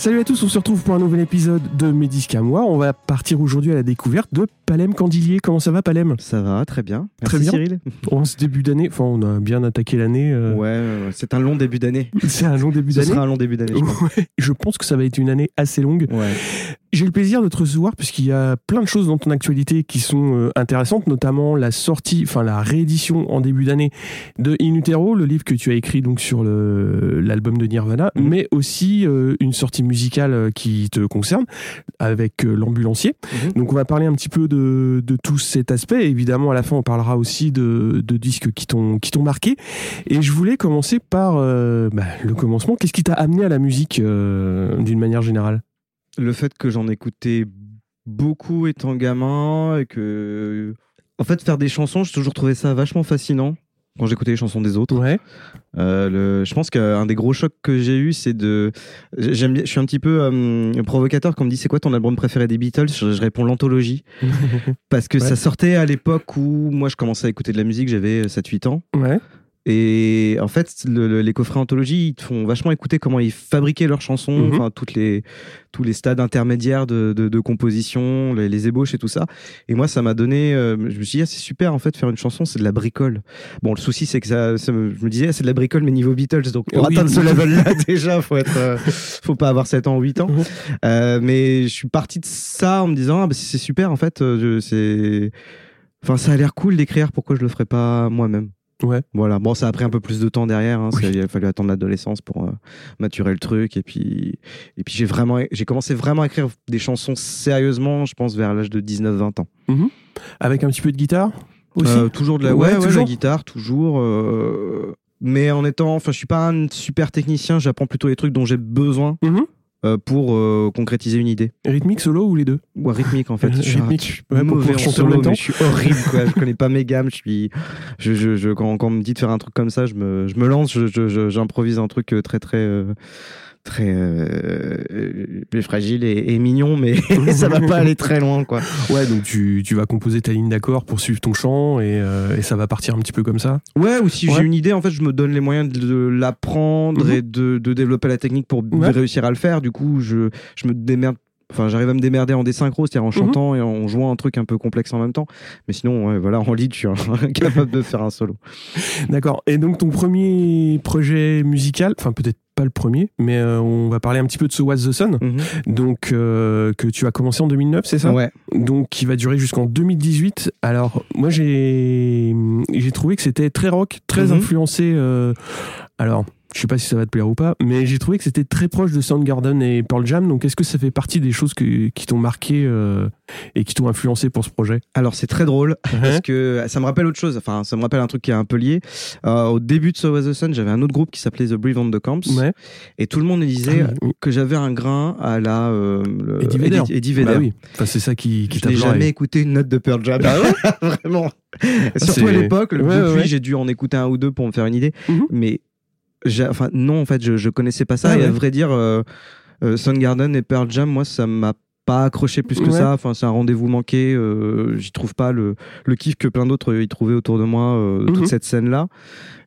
Salut à tous, on se retrouve pour un nouvel épisode de Mes disques à moi. On va partir aujourd'hui à la découverte de Palem Candilier. Comment ça va Palem? Ça va, très bien. Merci Très bien. Cyril. En ce début d'année, enfin on a bien attaqué l'année. euh, Ouais, c'est un long début d'année. C'est un long début Ce d'année. sera un long début d'année, je. Ouais, je pense que ça va être une année assez longue. Ouais. J'ai le plaisir de te recevoir puisqu'il y a plein de choses dans ton actualité qui sont euh, intéressantes, notamment la sortie, enfin la réédition en début d'année de In Utero, le livre que tu as écrit donc sur l'album de Nirvana, Mhm. mais aussi euh, une sortie musicale euh, qui te concerne avec euh, l'ambulancier. Mhm. Donc on va parler un petit peu de, de tout cet aspect. Évidemment, à la fin, on parlera aussi de, de disques qui t'ont qui t'ont marqué. Et je voulais commencer par euh, bah, le commencement. Qu'est-ce qui t'a amené à la musique d'une manière générale? Le fait que j'en écoutais beaucoup étant gamin et que. En fait, faire des chansons, j'ai toujours trouvé ça vachement fascinant quand j'écoutais les chansons des autres. Ouais. Euh, le, je pense qu'un des gros chocs que j'ai eu, c'est de. J'aime je suis un petit peu euh, provocateur quand on me dit c'est quoi ton album préféré des Beatles? Je, je réponds l'anthologie. Parce que Ouais. ça sortait à l'époque où moi je commençais à écouter de la musique, j'avais 7-8 ans. ouais. Et en fait, le- le- les coffrets anthologie, ils te font vachement écouter comment ils fabriquaient leurs chansons, Mhm. enfin toutes les tous les stades intermédiaires de, de, de composition, les, les ébauches et tout ça. Et moi, ça m'a donné. euh, je me suis dit, ah, c'est super en fait, faire une chanson, c'est de la bricole. Bon, le souci, c'est que ça, je me disais, ah, c'est de la bricole, mais niveau Beatles. Donc pour Oui. atteindre ce level-là, déjà, faut être, euh, faut pas avoir 7 ans ou 8 ans. Mhm. Euh, mais je suis parti de ça en me disant, ah, bah, c'est super en fait. c'est, enfin, ça a l'air cool d'écrire. Pourquoi je le ferais pas moi-même? Ouais. Voilà. Bon, ça a pris un peu plus de temps derrière. Hein, Oui. ça- Il a fallu attendre l'adolescence pour euh, maturer le truc. Et puis, et puis j'ai vraiment, j'ai commencé vraiment à écrire des chansons sérieusement, je pense, vers l'âge de 19-20 ans. Avec un petit peu de guitare aussi? Euh, toujours de la, Ouais, ouais, ouais, toujours. la guitare, toujours. euh, Mais en étant, enfin, je suis pas un super technicien. J'apprends plutôt les trucs dont j'ai besoin Mhm. euh, pour euh, concrétiser une idée. Rythmique, solo ou les deux? Ou rythmique en fait. Je suis Rythmique, ouais, pour en solo, mais je suis horrible quoi. je connais pas mes gammes. Je suis, je, je, je- quand, quand on me dit de faire un truc comme ça, je me, je me lance. J'improvise un truc euh, très très euh, très euh, euh, fragile et, et mignon, mais ça va pas aller très loin quoi. Ouais, donc tu, tu vas composer ta ligne d'accord pour suivre ton chant et, euh, et ça va partir un petit peu comme ça? Ouais, ou si Ouais. j'ai une idée, en fait, je me donne les moyens de, de l'apprendre Mhm. et de, de développer la technique pour Ouais. réussir à le faire. Du coup, je, je me démerde. Enfin, j'arrive à me démerder en désynchro, c'est-à-dire en Mhm. chantant et en jouant un truc un peu complexe en même temps. Mais sinon, ouais, voilà, en lead, je suis incapable de faire un solo. D'accord. Et donc ton premier projet musical, enfin peut-être pas le premier, mais euh, on va parler un petit peu de ce What's the Sun, donc euh, que tu as commencé en 2009, c'est ça? Ouais. Donc qui va durer jusqu'en 2018. Alors moi j'ai j'ai trouvé que c'était très rock, très Mhm. influencé. euh, alors je sais pas si ça va te plaire ou pas, mais j'ai trouvé que c'était très proche de Soundgarden et Pearl Jam. Donc est-ce que ça fait partie des choses que- qui t'ont marqué euh, et qui t'ont influencé pour ce projet? Alors, c'est très drôle parce que ça me rappelle autre chose. Enfin, ça me rappelle un truc qui est un peu lié. Euh, au début de So Was the Sun, j'avais un autre groupe qui s'appelait The Brave on the Camps. Ouais. Et tout le monde disait Ah oui. que j'avais un grain à la. euh, le- Eddie Vedder. Eddie, Eddie Vedder. Bah oui. Enfin, c'est ça qui, qui Je t'a n'ai jamais écouté une note de Pearl Jam. Vraiment. Surtout à l'époque. Ouais, Depuis, ouais, ouais. j'ai dû en écouter un ou deux pour me faire une idée. Mhm. Mais enfin, non, en fait, je, je connaissais pas ça. Ah et à vrai dire, euh, euh, Soundgarden et Pearl Jam, moi, ça m'a pas accroché plus que Ouais. ça. Enfin, c'est un rendez-vous manqué. euh, J'y trouve pas le, le kiff que plein d'autres euh, y trouvaient autour de moi, euh, Mhm. toute cette scène-là.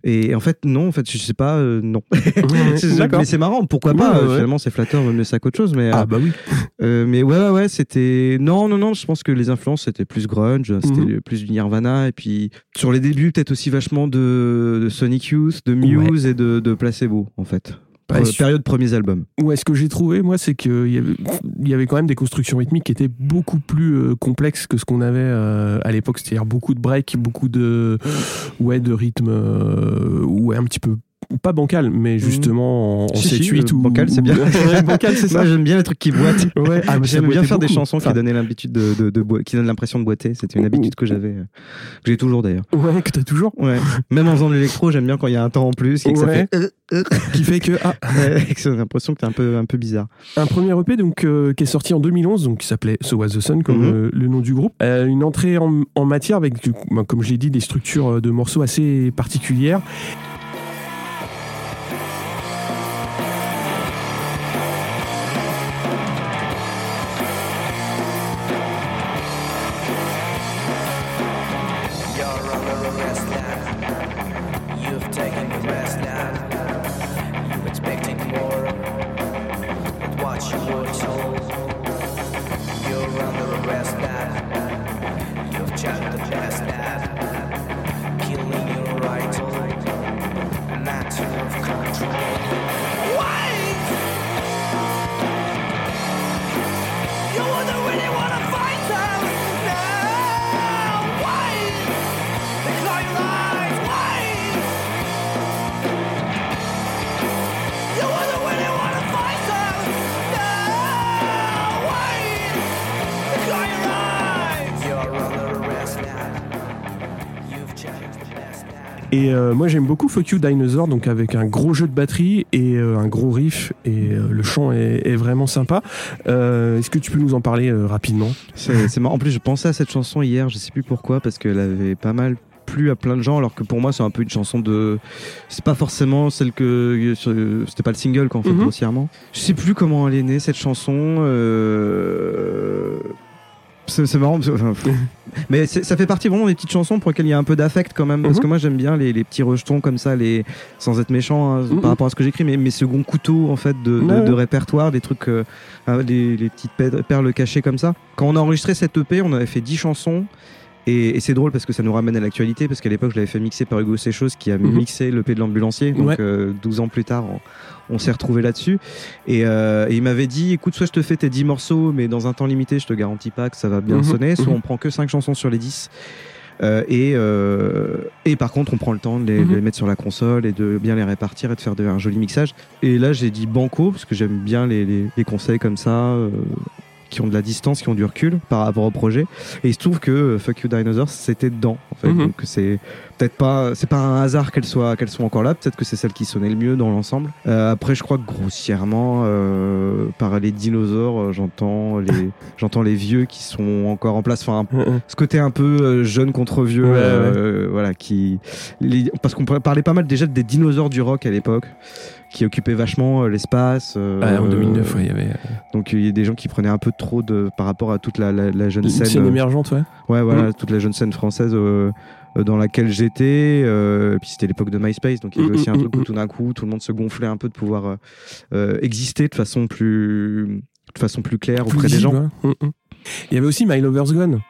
Et en fait, non, en fait, je sais pas, euh, non. Mais c'est marrant, pourquoi pas ouais, ouais. Finalement, c'est flatteur, mieux ça qu'autre chose. Mais, Ah bah oui. mais ouais, ouais, ouais, c'était. Non, non, non, je pense que les influences, c'était plus grunge, c'était Mhm. plus du Nirvana. Et puis, sur les débuts, peut-être aussi vachement de, de Sonic Youth, de Muse et de, de Placebo, en fait. Ouais, su- période premiers albums. Ouais, ce que j'ai trouvé, moi, c'est qu'il y avait, y avait quand même des constructions rythmiques qui étaient beaucoup plus euh, complexes que ce qu'on avait euh, à l'époque. C'est-à-dire beaucoup de breaks, beaucoup de, ouais, de rythmes, euh, ouais, un petit peu pas bancal, mais justement en, en Si, si, 7-8 ou bancal, c'est bien. Bancal, c'est ça. Moi, j'aime bien les trucs qui boitent. Ouais, ah, J'aime bien faire des chansons Enfin, qui donnaient l'habitude de, de, de boi- qui donnent l'impression de boiter. C'était une habitude que j'avais, euh, que j'ai toujours d'ailleurs. Ouais, que t'as toujours. Ouais. Même en faisant de l'électro, j'aime bien quand il y a un temps en plus et que Ouais. ça fait. euh, euh, Qui fait que ah, que l'impression que t'es un peu, un peu bizarre. un premier EP donc qui est sorti en 2011, donc qui s'appelait So Was the Sun comme Mhm. le nom du groupe. Une entrée en, en matière avec, bah, comme je l'ai dit, des structures de morceaux assez particulières. Et euh, moi j'aime beaucoup Fuck You Dinosaur, donc avec un gros jeu de batterie et euh, un gros riff, et euh, le chant est, est vraiment sympa. Est-ce que tu peux nous en parler rapidement? C'est marrant. En plus, je pensais à cette chanson hier, je sais plus pourquoi, parce qu'elle avait pas mal plu à plein de gens, alors que pour moi, c'est un peu une chanson de. C'est pas forcément celle que. C'était pas le single, qu'en fait, Mhm. grossièrement. Je sais plus comment elle est née, cette chanson. euh, C'est marrant, parce que- mais ça fait partie vraiment des petites chansons pour lesquelles il y a un peu d'affect quand même, parce Mhm. que moi j'aime bien les, les petits rejetons comme ça, les sans être méchant hein, Mhm. par rapport à ce que j'écris, mais mes seconds couteaux en fait de, répertoire, des trucs, euh, euh, les, les petites pe- perles cachées comme ça. Quand on a enregistré cette EP, on avait fait 10 chansons. Et, et c'est drôle parce que ça nous ramène à l'actualité parce qu'à l'époque je l'avais fait mixer par Hugo Séchos qui a Mhm. mixé l'EP de l'ambulancier donc Ouais. euh, 12 ans plus tard on, on s'est retrouvé là-dessus et, euh, et il m'avait dit écoute soit je te fais tes 10 morceaux mais dans un temps limité je te garantis pas que ça va bien Mhm. sonner soit Mhm. on prend que 5 chansons sur les 10 euh, et, euh, et par contre on prend le temps de les, de les mettre sur la console et de bien les répartir et de faire de- un joli mixage et là j'ai dit banco parce que j'aime bien les, les- les conseils comme ça euh, qui ont de la distance, qui ont du recul par rapport au projet. Et il se trouve que euh, Fuck You Dinosaurs, c'était dedans. En fait. Mhm. Donc c'est peut-être pas, c'est pas un hasard qu'elle soit, qu'elle soit encore là. Peut-être que c'est celle qui sonnait le mieux dans l'ensemble. Euh, après, je crois que grossièrement, euh, par les dinosaures, euh, j'entends les, j'entends les vieux qui sont encore en place. Enfin, ce côté un peu euh, jeune contre vieux, Ouais, euh, voilà, qui, les- parce qu'on parlait pas mal déjà des dinosaures du rock à l'époque, qui occupaient vachement euh, l'espace. euh, Ah, en 2009, ouais, il y avait donc il y a des gens qui prenaient un peu trop de par rapport à toute la, la, la jeune une scène. scène euh, émergente, ouais. ouais, voilà, Mm. toute la jeune scène française euh, euh, dans laquelle j'étais. euh, puis c'était l'époque de MySpace, donc il y avait Mm, aussi un mm, truc mm, où tout d'un coup tout le monde se gonflait un peu de pouvoir euh, euh, exister de façon plus de façon plus claire Plus auprès des gens. Il y avait aussi My Lover's Gone.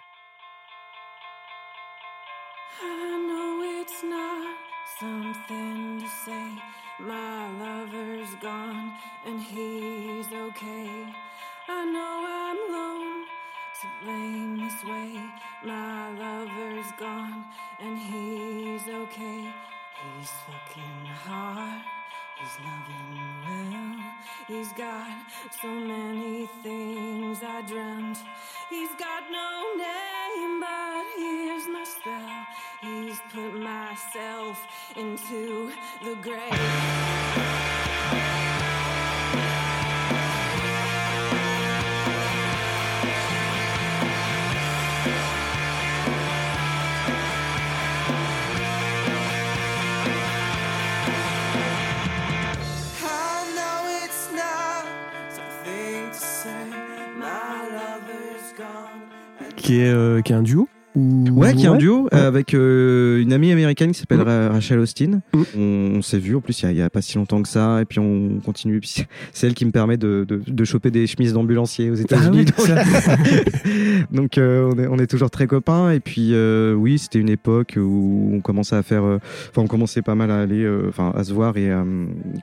He's got so many things I dreamt. He's got no name, but here's my spell. He's put myself into the grave. Qui est, euh, qui est un duo Ouais, qui est un duo Ouais. euh, avec euh, une amie américaine qui s'appelle Mm. Ra- Rachel Austin. Mm. On, on s'est vu en plus il y a- pas si longtemps que ça, et puis on continue. Puis c'est- elle qui me permet de, de, de choper des chemises d'ambulancier aux États-Unis. Ah ouais, Donc, donc, euh, on, est, on est toujours très copains. Et puis euh, oui, c'était une époque où on commençait à faire, euh, enfin on commençait pas mal à aller, euh, enfin à se voir et euh,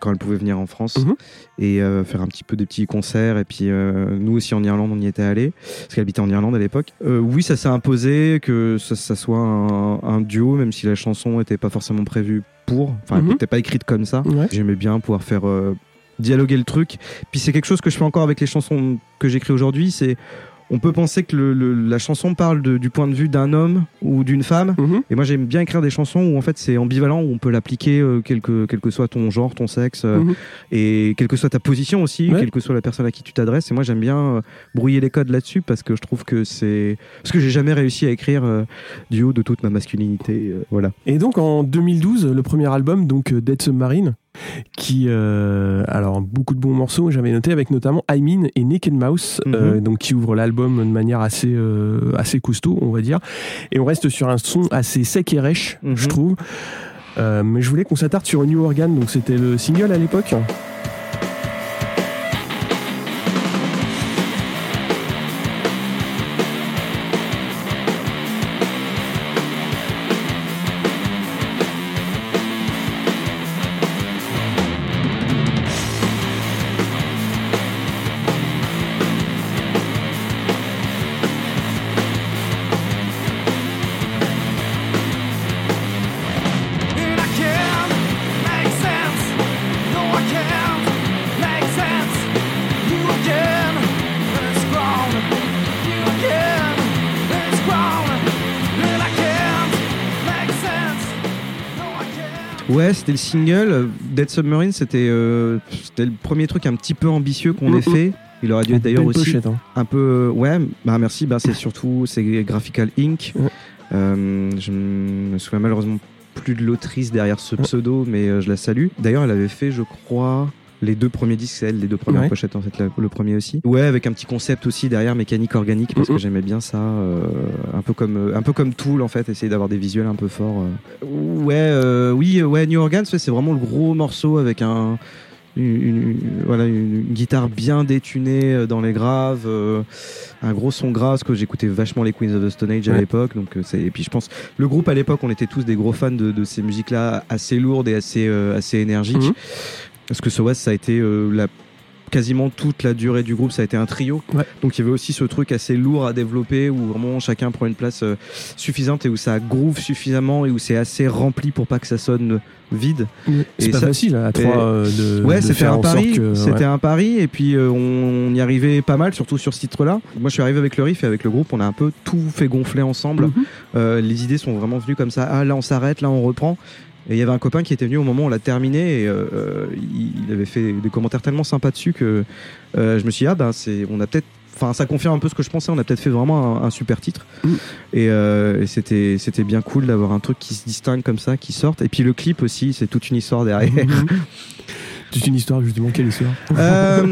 quand elle pouvait venir en France Mhm. et euh, faire un petit peu des petits concerts. Et puis euh, nous aussi en Irlande, on y était allés parce qu'elle habitait en Irlande à l'époque. Euh, oui, ça s'est imposé que ça, ça soit un, un duo, même si la chanson n'était pas forcément prévue pour. Enfin, elle Mhm. n'était pas écrite comme ça. Ouais. J'aimais bien pouvoir faire euh, dialoguer le truc. Puis c'est quelque chose que je fais encore avec les chansons que j'écris aujourd'hui. C'est on peut penser que le- le- la chanson parle de- du point de vue d'un homme ou d'une femme. Mhm. Et moi j'aime bien écrire des chansons où en fait c'est ambivalent, où on peut l'appliquer euh, quel, que, quel que soit ton genre, ton sexe, euh, Mhm. et quelle que soit ta position aussi, Ouais. quelle que soit la personne à qui tu t'adresses. Et moi j'aime bien euh, brouiller les codes là-dessus parce que je trouve que c'est... Parce que j'ai jamais réussi à écrire euh, du haut de toute ma masculinité. euh, voilà. Et donc en 2012, le premier album, donc Dead Submarine, qui, euh, alors beaucoup de bons morceaux, j'avais noté avec notamment I Mean et Naked Mouse, euh, Mhm. donc qui ouvre l'album de manière assez euh, assez costaud, on va dire. Et on reste sur un son assez sec et rêche, Mhm. je trouve. Euh, mais je voulais qu'on s'attarde sur New Organ, donc c'était le single à l'époque. Ouais, c'était le single. Dead Submarine, c'était euh, c'était le premier truc un petit peu ambitieux qu'on ait fait. Il aurait dû être d'ailleurs Belle aussi pochette, hein. un peu ouais bah merci bah c'est surtout c'est Graphical Inc Ouais. Euh, je me souviens malheureusement plus de l'autrice derrière ce pseudo mais euh, je la salue d'ailleurs elle avait fait je crois les deux premiers disques c'est elle les deux premières Ouais. pochettes en fait la- le premier aussi ouais avec un petit concept aussi derrière mécanique organique parce que j'aimais bien ça euh, un peu comme euh, un peu comme Tool en fait essayer d'avoir des visuels un peu forts euh. ouais euh, oui ouais New Organs ouais, c'est vraiment le gros morceau avec un une, une- voilà, une, une guitare bien détunée euh, dans les graves, euh, un gros son grave, parce que j'écoutais vachement les Queens of the Stone Age à Ouais. l'époque. Donc, c'est- et puis je pense, le groupe à l'époque, on était tous des gros fans de, de ces musiques-là, assez lourdes et assez, euh, assez énergiques. Mhm. Parce que SOAS, ça a été euh, la quasiment toute la durée du groupe, ça a été un trio. Ouais. Donc il y avait aussi ce truc assez lourd à développer où vraiment chacun prend une place euh, suffisante et où ça groove suffisamment et où c'est assez rempli pour pas que ça sonne vide. C'est pas ça- facile à et- trois euh, de, Ouais, c'était un pari. C'était ouais. un pari, et puis euh, on, on y arrivait pas mal, surtout sur ce titre-là. Moi, je suis arrivé avec le riff et avec le groupe, on a un peu tout fait gonfler ensemble. Euh, les idées sont vraiment venues comme ça. Ah, là, on s'arrête, là, on reprend. Et il y avait un copain qui était venu au moment où on l'a terminé et euh, euh, il avait fait des commentaires tellement sympas dessus que euh, je me suis dit, ah ben, c'est, on a peut-être. Enfin, ça confirme un peu ce que je pensais. On a peut-être fait vraiment un, un super titre. Mm. Et, euh, et c'était, c'était bien cool d'avoir un truc qui se distingue comme ça, qui sorte. Et puis le clip aussi, c'est toute une histoire derrière. Mhm. C'est une histoire justement quelle histoire? Euh,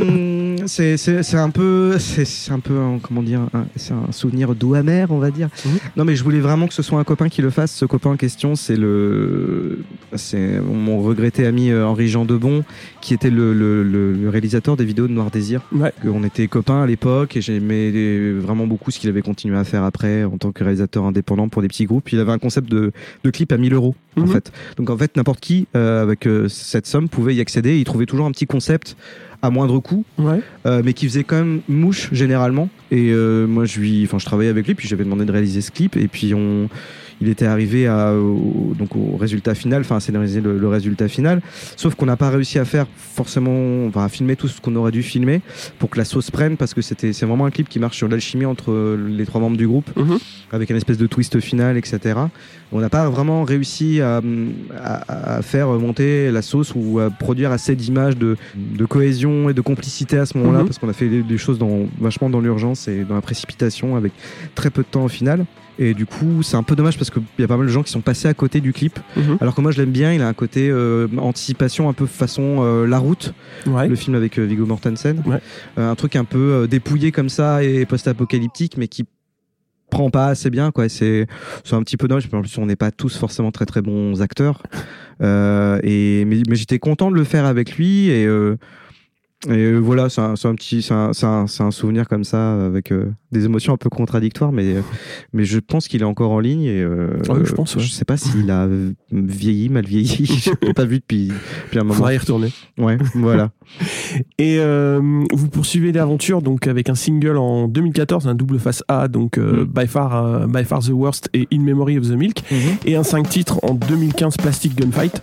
c'est c'est c'est un peu c'est c'est un peu un- comment dire c'est un souvenir doux amer on va dire Mhm. non mais je voulais vraiment que ce soit un copain qui le fasse ce copain en question c'est le c'est mon regretté ami euh, Henri Jean Debon qui était le, le, le- le réalisateur des vidéos de Noir Désir Ouais. on était copains à l'époque et j'aimais vraiment beaucoup ce qu'il avait continué à faire après en tant que réalisateur indépendant pour des petits groupes il avait un concept de, de clip à 1000 euros en Mhm. fait donc en fait n'importe qui euh, avec euh, cette somme pouvait y accéder il trouvait toujours un petit concept à moindre coût Ouais. euh, mais qui faisait quand même mouche généralement. Et euh, moi, je lui, enfin, je travaillais avec lui, puis j'avais demandé de réaliser ce clip, et puis on, il était arrivé à, au, donc au résultat final, enfin, à scénariser le, le résultat final. Sauf qu'on n'a pas réussi à faire forcément, enfin, à filmer tout ce qu'on aurait dû filmer pour que la sauce prenne, parce que c'était, c'est vraiment un clip qui marche sur l'alchimie entre les trois membres du groupe, Mhm. avec un espèce de twist final, etc. On n'a pas vraiment réussi à, à, à faire monter la sauce ou à produire assez d'images de, de cohésion et de complicité à ce moment-là, Mhm. parce qu'on a fait des, des choses dans, vachement dans l'urgence et dans la précipitation avec très peu de temps au final. Et du coup, c'est un peu dommage parce qu'il y a pas mal de gens qui sont passés à côté du clip. Mhm. Alors que moi, je l'aime bien. Il a un côté euh, anticipation, un peu façon euh, La Route, Ouais. le film avec euh, Viggo Mortensen. Ouais. Euh, un truc un peu euh, dépouillé comme ça et post-apocalyptique, mais qui prend pas assez bien. quoi. C'est c'est un petit peu dommage. En plus, on n'est pas tous forcément très très bons acteurs. Euh, et mais, mais j'étais content de le faire avec lui et euh, Et euh, voilà, c'est un, petit, c'est un, un- souvenir comme ça avec euh, des émotions un peu contradictoires, mais euh, mais je pense qu'il est encore en ligne et euh, Ouais, je pense, ouais. je sais pas s'il a vieilli, mal vieilli, je l'ai pas vu depuis, depuis un moment. Faudra y retourner. Ouais, voilà. Et vous poursuivez l'aventure donc avec un single en 2014, un double face A, donc Mm. by, far, by Far the Worst et In Memory of the Milk, et un 5 titres en 2015, Plastic Gunfight.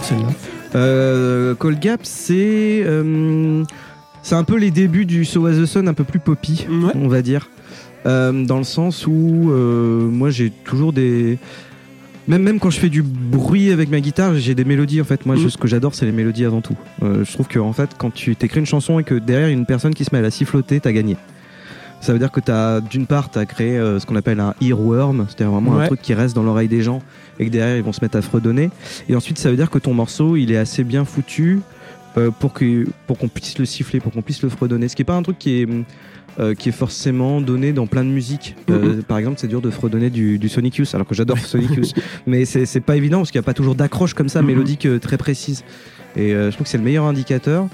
Sort celle-là Euh, Cold Gap, c'est euh, c'est un peu les débuts du So As the Sun, un peu plus poppy, Ouais. on va dire, Euh, dans le sens où euh, moi j'ai toujours des même même quand je fais du bruit avec ma guitare, j'ai des mélodies en fait. Moi, je- Mhm. ce que j'adore, c'est les mélodies avant tout. Euh, je trouve que en fait, quand tu t'écris une chanson et que derrière il y a une personne qui se met à la siffloter, t'as gagné. Ça veut dire que t'as d'une part t'as créé euh, ce qu'on appelle un earworm, c'est-à-dire vraiment Ouais. un truc qui reste dans l'oreille des gens et que derrière ils vont se mettre à fredonner. Et ensuite, ça veut dire que ton morceau, il est assez bien foutu euh, pour que pour qu'on puisse le siffler, pour qu'on puisse le fredonner. Ce qui est pas un truc qui est euh, qui est forcément donné dans plein de musiques. Euh, par exemple, c'est dur de fredonner du, du Sonic Youth, alors que j'adore Sonic Youth. Mais c'est c'est pas évident parce qu'il n'y a pas toujours d'accroche comme ça, mélodique euh, très précise. Et euh, je trouve que c'est le meilleur indicateur.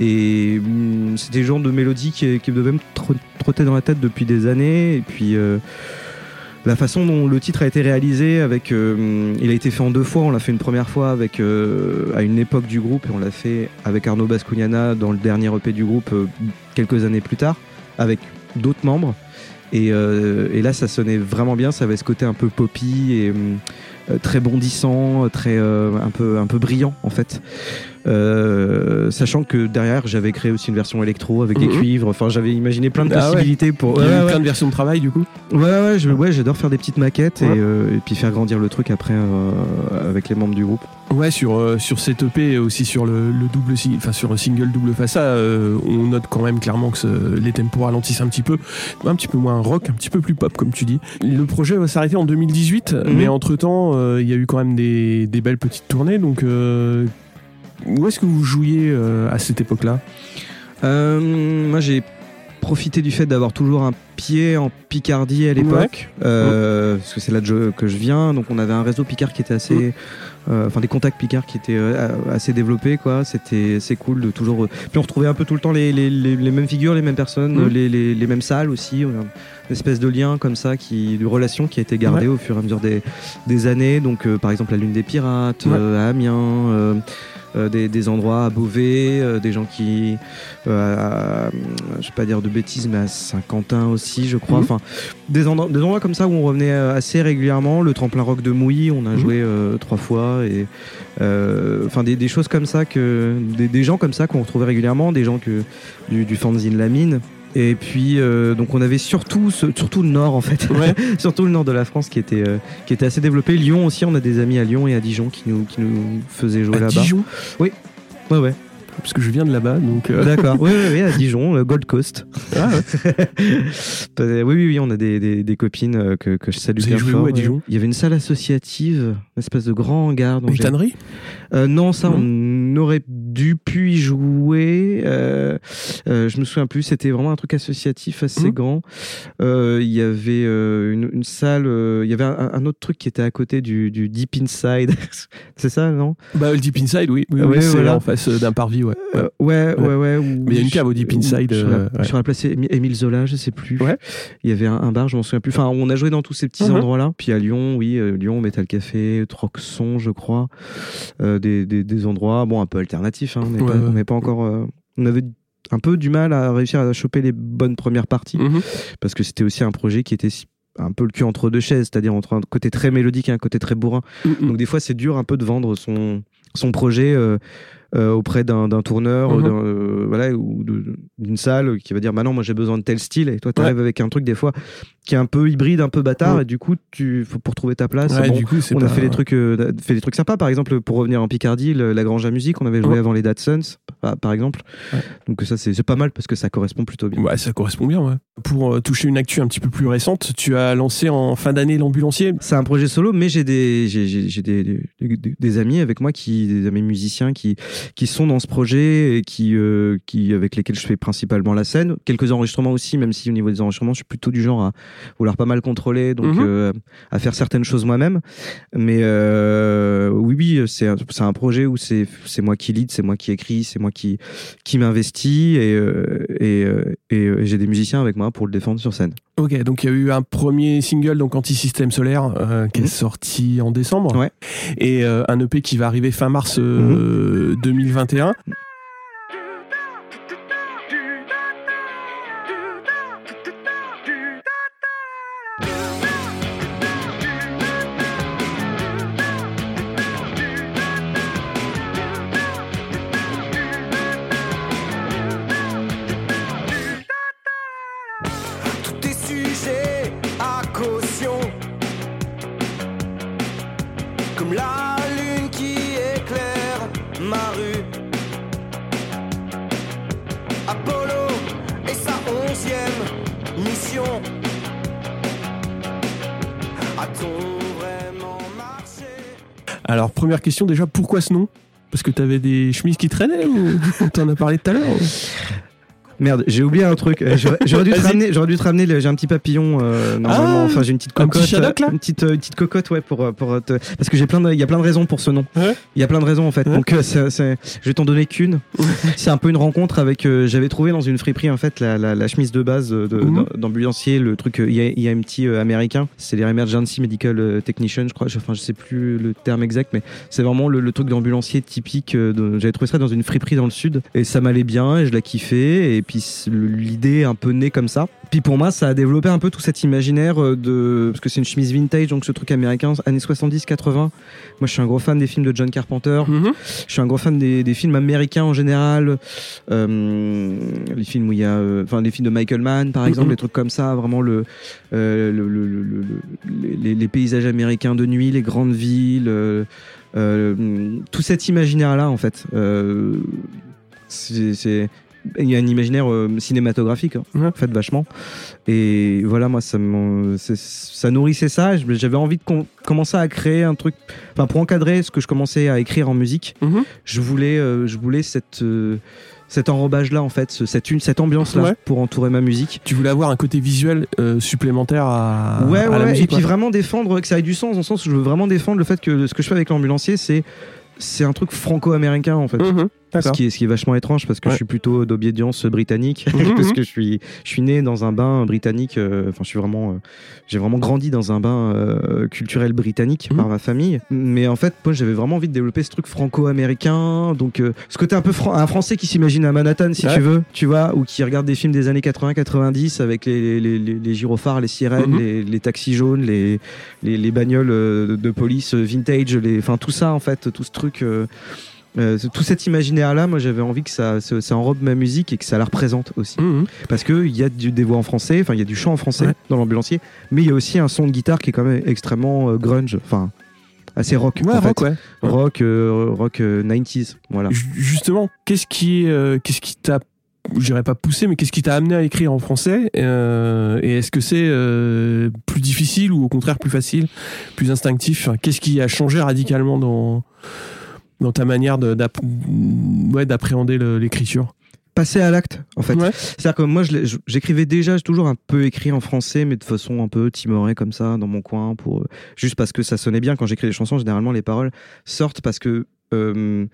Et hum, c'est des genres de mélodies qui, qui devaient me tro- trotter dans la tête depuis des années. Et puis. euh, la façon dont le titre a été réalisé, avec, euh, il a été fait en deux fois. On l'a fait une première fois avec euh, à une époque du groupe et on l'a fait avec Arnaud Bascugnana dans le dernier EP du groupe euh, quelques années plus tard, avec d'autres membres. Et, euh, et là, ça sonnait vraiment bien. Ça avait ce côté un peu poppy et hum, très bondissant, très euh, un peu un peu brillant en fait. Euh, sachant que derrière, j'avais créé aussi une version électro avec des Mhm. cuivres. Enfin, j'avais imaginé plein de Ah ouais. possibilités pour. Il y a Ouais, eu ouais. plein de versions de travail du coup. Ouais, ouais, je- ouais, j'adore faire des petites maquettes et, euh, et puis faire grandir le truc après euh, avec les membres du groupe. Ouais, sur, sur cette EP et aussi sur le, le double enfin sur le single double euh, on note quand même clairement que ce- les tempos ralentissent un petit peu, un petit peu moins rock, un petit peu plus pop comme tu dis. Le projet va s'arrêter en 2018, Mhm. mais entre temps, il y a eu quand même des, des belles petites tournées. Donc, où est-ce que vous jouiez euh, à cette époque-là? Euh, moi, j'ai profité du fait d'avoir toujours un pied en Picardie à l'époque, euh, parce que c'est là que je, viens. Donc, on avait un réseau Picard qui était assez, euh, enfin des contacts Picard qui étaient euh, assez développés, quoi. C'était c'est cool de toujours. Puis on retrouvait un peu tout le temps les, les, les, les mêmes figures, les mêmes personnes, Mhm. les, mêmes salles aussi. On a Une espèce de lien comme ça, qui, de relation qui a été gardée au fur et à mesure des, des années. Donc, par exemple, la Lune des Pirates, Ouais. à Amiens. Euh, des, des endroits à Beauvais, euh, des gens qui, euh, à- je vais pas dire de bêtises, mais à Saint-Quentin aussi, je crois. Mhm. Enfin, des, endroits, des endroits comme ça où on revenait assez régulièrement. Le tremplin rock de Mouilly, on a Mhm. joué trois fois. Et enfin, des, des choses comme ça que des, des gens comme ça qu'on retrouvait régulièrement, des gens que du, du fanzine La Mine. Et puis, euh, donc, on avait surtout, ce- surtout le nord en fait, Ouais. surtout le nord de la France qui était, euh, qui était assez développé. Lyon aussi, on a des amis à Lyon et à Dijon qui nous, qui nous faisaient jouer À là-bas. Dijon Ouais, ouais. Parce que je viens de là-bas, donc. euh, D'accord. oui, oui, oui, à Dijon, le Gold Coast. ah ouais. Oui, oui, oui, on a des, des, des copines que, que je salue bien fort. où à Dijon? Il y avait une salle associative, une espèce de grand hangar. Une tannerie? Euh, non, ça, on aurait dû pu y jouer. Euh, euh, je me souviens plus. C'était vraiment un truc associatif assez Mhm. grand. Euh, Il y avait euh, une, une salle. Il y avait un, un autre truc qui était à côté du, du Deep Inside. C'est ça, non? Bah, le Deep Inside, oui. oui, c'est voilà. en face d'un parvis, ouais. Ouais. Ouais, ouais, ouais. ou- Mais il y a une cave au Deep Inside, Sur la, ouais. sur la place Émi- Émile Zola, je sais plus. Ouais. Il y avait un, un bar, je m'en souviens plus. Enfin, on a joué dans tous ces petits Mhm. endroits-là. Puis à Lyon, oui, Lyon, Metal Café, Troxon, je crois. Euh, des, des, des endroits, bon, un peu alternatifs. Hein. On n'est Ouais, pas, ouais. encore. euh, on avait un peu du mal à réussir à choper les bonnes premières parties Mhm. parce que c'était aussi un projet qui était un peu le cul entre deux chaises, c'est-à-dire entre un côté très mélodique et un côté très bourrin. Mhm. Donc des fois, c'est dur un peu de vendre son son projet euh, auprès d'un tourneur, Mhm. euh, voilà, ou d'une salle qui va dire maintenant moi j'ai besoin de tel style et toi tu arrives avec un truc des fois qui est un peu hybride, un peu bâtard Mhm. et du coup tu faut pour trouver ta place. Ouais, bon, du coup, c'est on a fait des trucs, euh, fait des trucs sympas. Par exemple, pour revenir en Picardie, le- la Grange à musique, on avait joué avant les Dad Sons, par, exemple. Ouais. Donc ça c'est pas mal parce que ça correspond plutôt bien. Ouais, ça correspond bien. Ouais. Pour euh, toucher une actu un petit peu plus récente, tu as lancé en fin d'année l'ambulancier. C'est un projet solo, mais j'ai des, j'ai, des, des, amis avec moi, qui, des amis musiciens qui, qui sont dans ce projet et qui, euh, qui, avec lesquels je fais principalement la scène. Quelques enregistrements aussi, même si au niveau des enregistrements, je suis plutôt du genre à vouloir pas mal contrôler, donc Mhm. euh, à faire certaines choses moi-même. Mais oui, oui, c'est un, c'est un projet où c'est, c'est moi qui lead, c'est moi qui écris, c'est moi qui, qui m'investis et, euh, et, euh, et, euh, j'ai des musiciens avec moi pour le défendre sur scène. Ok, donc il y a eu un premier single, donc Anti-Système Solaire, euh, qui Mhm. est sorti en décembre. Ouais. Et euh, un EP qui va arriver fin mars euh, 2021. Première question déjà, pourquoi ce nom? Parce que t'avais des chemises qui traînaient ou t'en as parlé tout à l'heure Merde, j'ai oublié un truc. Euh, J'aurais dû te ramener, j'aurais dû te ramener. J'ai un petit papillon euh, normalement. Ah, enfin, j'ai une petite un cocotte, petit Shadok, là une petite, euh, une petite cocotte, ouais, pour euh, pour euh, te- parce que j'ai plein de, il y a plein de raisons pour ce nom. Ouais. Il y a plein de raisons en fait. Ouais. Donc, euh, je vais t'en donner qu'une. c'est un peu une rencontre avec. euh, J'avais trouvé dans une friperie en fait la, la, la chemise de base Mhm. d'ambulancier, le truc euh, IMT euh, américain. C'est les Emergency Medical euh, Technician, je crois. Enfin, je sais plus le terme exact, mais c'est vraiment le, le truc d'ambulancier typique. euh, de- J'avais trouvé ça dans une friperie dans le sud et ça m'allait bien et je la kiffais. Et puis l'idée est un peu née comme ça. Puis pour moi, ça a développé un peu tout cet imaginaire euh, de parce que c'est une chemise vintage, donc ce truc américain, années 70-80. Moi, je suis un gros fan des films de John Carpenter. Mhm. Je suis un gros fan des, des films américains en général, euh, les films où il y a, euh, enfin les films de Michael Mann par exemple, Mhm. des trucs comme ça, vraiment le, euh, le- le- le- le- le- les, les paysages américains de nuit, les grandes villes, euh, tout cet imaginaire là en fait. C'est- il y a un imaginaire euh, cinématographique hein, Ouais. en fait vachement et voilà moi ça nourrissait ça j'avais envie de com- commencer à créer un truc enfin pour encadrer ce que je commençais à écrire en musique Mhm. je voulais euh, je voulais cette euh, cet enrobage là en fait ce- cette une cette ambiance là Ouais. pour entourer ma musique Tu voulais avoir un côté visuel supplémentaire à, ouais, à ouais, la musique. et puis vraiment défendre que ça ait du sens dans le sens où je veux vraiment défendre le fait que ce que je fais avec l'ambulancier c'est c'est un truc franco-américain en fait Mhm. Ce qui, est, ce qui est vachement étrange parce que Ouais. je suis plutôt d'obédience britannique Mhm, parce que je suis je suis né dans un bain britannique euh, enfin je suis vraiment euh, j'ai vraiment grandi dans un bain euh, culturel britannique Mhm. par ma famille mais en fait moi j'avais vraiment envie de développer ce truc franco-américain donc euh, ce côté un peu fran- un français qui s'imagine à Manhattan si Ouais. tu veux tu vois ou qui regarde des films des années 80-90 avec les, les, les, les gyrophares les sirènes Mhm. les, les taxis jaunes les, les, les bagnoles de police vintage les enfin tout ça en fait tout ce truc euh, tout cet imaginaire-là, moi j'avais envie que ça, ça, ça enrobe ma musique et que ça la représente aussi. Mhm. Parce qu'il y a du, des voix en français, enfin il y a du chant en français Ouais. dans l'ambulancier, mais il y a aussi un son de guitare qui est quand même extrêmement euh, grunge, enfin assez rock. Ouais, en rock, fait. ouais. Rock, euh, rock euh, 90s, voilà. Ju- Justement, qu'est-ce qui, qu'est-ce qui t'a, je dirais pas poussé, mais qu'est-ce qui t'a amené à écrire en français euh, Et est-ce que c'est euh, plus difficile ou au contraire plus facile, plus instinctif? Qu'est-ce qui a changé radicalement dans dans ta manière ouais, d'appréhender l'écriture Passer à l'acte, en fait. Ouais. C'est-à-dire que moi, j'écrivais déjà, j'ai toujours un peu écrit en français, mais de façon un peu timorée comme ça, dans mon coin, pour euh, juste parce que ça sonnait bien. Quand j'écris les chansons, généralement, les paroles sortent parce que, euh,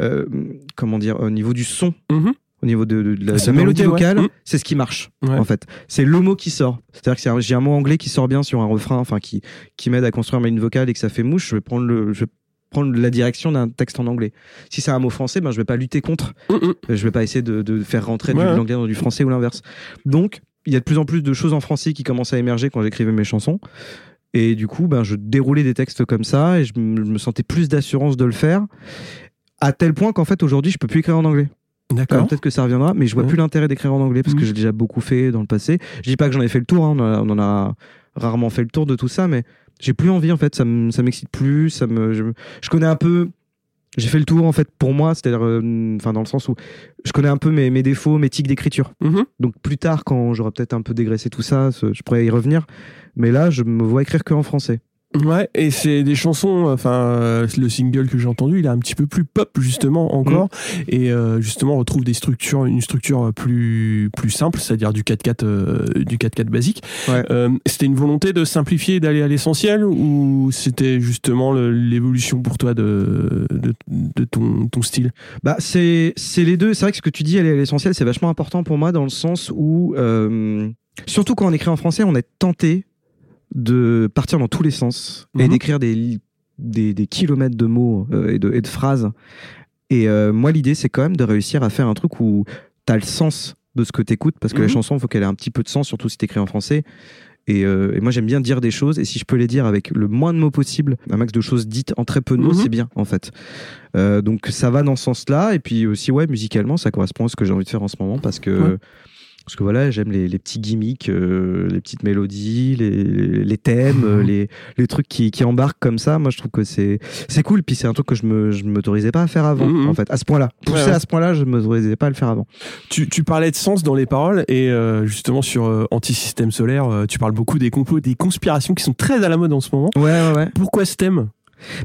euh, comment dire, au niveau du son, Mhm. au niveau de, de- de la, la mélodie ouais. vocale, Mhm. c'est ce qui marche, Ouais. en fait. C'est le mot qui sort. C'est-à-dire que c'est j'ai un mot anglais qui sort bien sur un refrain, enfin, qui, qui m'aide à construire ma ligne vocale et que ça fait mouche, je vais prendre le, je vais prendre la direction d'un texte en anglais. Si c'est un mot français, ben, je vais pas lutter contre. Mhm. Euh, Je vais pas essayer de, de faire rentrer Ouais, de l'anglais dans du français ou l'inverse. Donc, il y a de plus en plus de choses en français qui commencent à émerger quand j'écrivais mes chansons. Et du coup, ben, je déroulais des textes comme ça et je me, sentais plus d'assurance de le faire. À tel point qu'en fait, aujourd'hui, je peux plus écrire en anglais. D'accord. Peut-être que ça reviendra, mais je vois Ouais. plus l'intérêt d'écrire en anglais parce que Mhm. j'ai déjà beaucoup fait dans le passé. Je dis pas que j'en ai fait le tour, hein, on, en a, on en a rarement fait le tour de tout ça, mais j'ai plus envie en fait, ça me- ça m'excite plus, ça me, je, je connais un peu. J'ai fait le tour en fait pour moi, c'est-à-dire, euh, enfin dans le sens où je connais un peu mes, mes défauts, mes tics d'écriture. Mhm. Donc plus tard, quand j'aurai peut-être un peu dégraissé tout ça, je pourrais y revenir. Mais là, je me vois écrire que en français. Ouais, et c'est des chansons, enfin, euh, le single que j'ai entendu, il est un petit peu plus pop, justement, encore. Mm. Et euh, justement, on retrouve des structures, une structure plus, plus simple, c'est-à-dire du 4-4, euh, du 4-4 basique. Ouais. Euh, c'était une volonté de simplifier d'aller à l'essentiel, ou c'était justement l'évolution pour toi de, de, de ton, ton style? Bah, c'est c'est les deux. C'est vrai que ce que tu dis, elle est l'essentiel, c'est vachement important pour moi dans le sens où, euh, surtout quand on écrit en français, on est tenté de partir dans tous les sens et Mhm. d'écrire des, des, des kilomètres de mots euh, et, de, et de phrases. Et euh, moi, l'idée, c'est quand même de réussir à faire un truc où tu as le sens de ce que tu écoutes, parce que la Mhm. chanson, il faut qu'elle ait un petit peu de sens, surtout si tu écris en français. Et, euh, et moi, j'aime bien dire des choses, et si je peux les dire avec le moins de mots possible, un max de choses dites en très peu de mots, Mhm. c'est bien, en fait. Euh, donc, ça va dans ce sens-là, et puis aussi, ouais, musicalement, ça correspond à ce que j'ai envie de faire en ce moment, parce que. Ouais. Parce que voilà, j'aime les, les petits gimmicks, euh, les petites mélodies, les, les thèmes, Mhm. les, les trucs qui, qui embarquent comme ça. Moi, je trouve que c'est c'est cool. Puis c'est un truc que je me je m'autorisais pas à faire avant, Mhm. en fait. À ce point-là, Ouais, ouais. à ce point-là, je m'autorisais pas à le faire avant. tu, tu parlais de sens dans les paroles, et euh, justement sur euh, Anti-Système Solaire, euh, tu parles beaucoup des complots, des conspirations qui sont très à la mode en ce moment. Ouais, ouais, ouais. Pourquoi ce thème?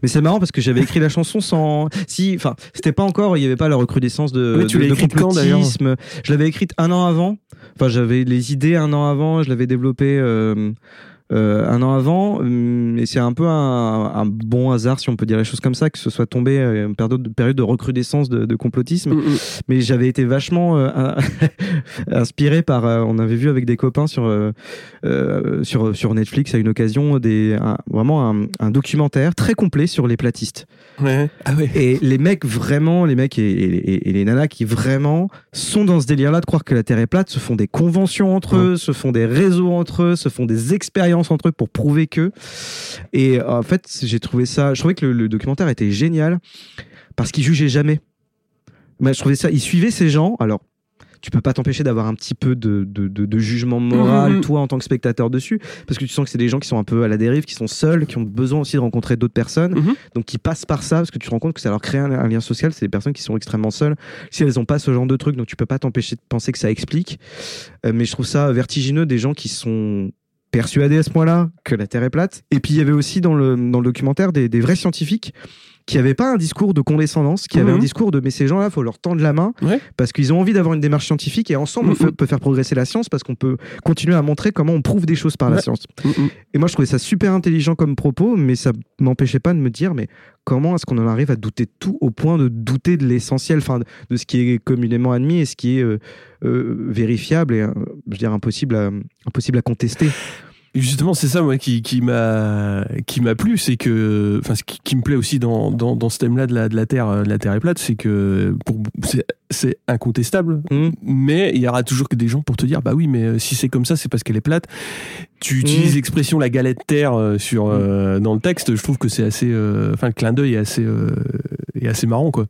Mais c'est marrant parce que j'avais écrit la chanson sans. Si, enfin, c'était pas encore. Il y avait pas la recrudescence de. Oui, tu de- écrite quand, complotisme. Je l'avais écrite un an avant. Enfin, j'avais les idées un an avant. Je l'avais développé. Euh, un an avant, hum, et c'est un peu un, un bon hasard, si on peut dire les choses comme ça, que ce soit tombé euh, une période de, période de recrudescence de, de complotisme. mais j'avais été vachement euh, inspiré par euh, on avait vu avec des copains sur euh, sur sur Netflix à une occasion des un- vraiment un, un documentaire très complet sur les platistes Ouais. Ah ouais. et les mecs vraiment les mecs et, et- et les nanas qui vraiment sont dans ce délire là de croire que la terre est plate se font des conventions entre eux se font des réseaux entre eux se font des expériences entre eux pour prouver que. Et en fait j'ai trouvé ça je trouvais que le, le documentaire était génial parce qu'il jugeait jamais. Mais je trouvais ça il suivait ces gens. Alors tu peux pas t'empêcher d'avoir un petit peu de, de, de- de jugement moral, Mhm. toi, en tant que spectateur dessus, parce que tu sens que c'est des gens qui sont un peu à la dérive, qui sont seuls, qui ont besoin aussi de rencontrer d'autres personnes, Mhm. donc qui passent par ça, parce que tu te rends compte que ça leur crée un, un lien social, c'est des personnes qui sont extrêmement seules, si elles ont pas ce genre de truc, donc tu peux pas t'empêcher de penser que ça explique, Euh, mais je trouve ça vertigineux, des gens qui sont persuadés à ce point-là que la Terre est plate, et puis il y avait aussi dans le, dans le documentaire des vrais scientifiques, qui n'avaient pas un discours de condescendance, qui avaient Mhm. un discours de mais ces gens-là, faut leur tendre la main Ouais. parce qu'ils ont envie d'avoir une démarche scientifique et ensemble on Mhm. peut faire progresser la science parce qu'on peut continuer à montrer comment on prouve des choses par la science. Mm. Et moi je trouvais ça super intelligent comme propos, mais ça m'empêchait pas de me dire mais comment est-ce qu'on en arrive à douter de tout au point de douter de l'essentiel, enfin de, de ce qui est communément admis et ce qui est euh, euh, vérifiable et euh, je veux dire impossible à, impossible à contester? Justement, c'est ça moi qui, qui m'a qui m'a plu, c'est que enfin ce qui, qui me plaît aussi dans, dans, dans ce thème-là de la de la terre euh, de la terre est plate, c'est que pour c'est incontestable, Mhm. mais il y aura toujours que des gens pour te dire bah oui mais euh, si c'est comme ça c'est parce qu'elle est plate. Tu utilises Mhm. l'expression la galette terre euh, sur euh, dans le texte, je trouve que c'est assez euh, enfin le clin d'œil est assez euh, est assez marrant quoi.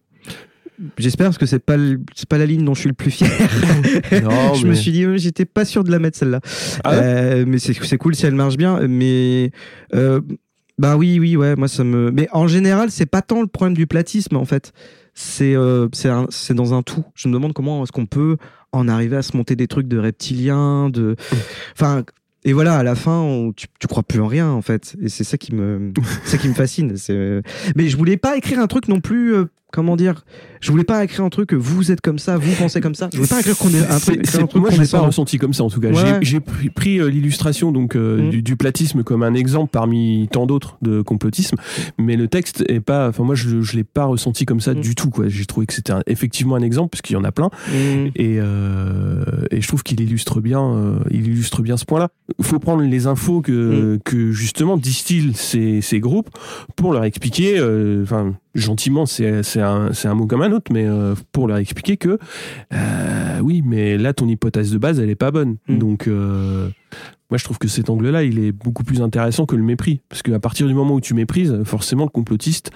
J'espère parce que c'est pas c'est pas la ligne dont je suis le plus fier. Non, je me suis dit euh, j'étais pas sûr de la mettre celle-là. Ah ouais Euh, mais c'est c'est cool si elle marche bien. Mais euh, bah oui, oui, ouais, moi ça me. Mais en général, c'est pas tant le problème du platisme en fait. C'est euh, c'est dans un tout. Je me demande comment est-ce qu'on peut en arriver à se monter des trucs de reptiliens, de. Enfin. Et voilà, à la fin, on- tu, tu crois plus en rien, en fait. Et c'est ça qui me, ça qui me fascine. Mais je voulais pas écrire un truc non plus, comment dire, je voulais pas écrire un truc, euh, vous êtes comme ça, vous pensez comme ça. Je voulais pas écrire qu'on est un truc, un moi, je l'ai pas ressenti comme ça en tout cas. Ouais. J'ai- pris, pris, euh, l'illustration donc euh, Mm. du, du platisme comme un exemple parmi tant d'autres de complotisme, mais le texte est pas. Enfin, moi, je, je l'ai pas ressenti comme ça Mm. du tout. Quoi. J'ai trouvé que c'était effectivement un exemple parce qu'il y en a plein, Mmh. et, euh, et je trouve qu'il illustre bien, euh, il illustre bien ce point-là. Il faut prendre les infos que, que justement distillent ces, ces groupes pour leur expliquer. Enfin, gentiment, c'est c'est un, mot comme un autre, mais euh, pour leur expliquer que euh, oui, mais là ton hypothèse de base elle est pas bonne. Mm. Donc euh, Moi, je trouve que cet angle-là, il est beaucoup plus intéressant que le mépris. Parce qu'à partir du moment où tu méprises, forcément, le complotiste,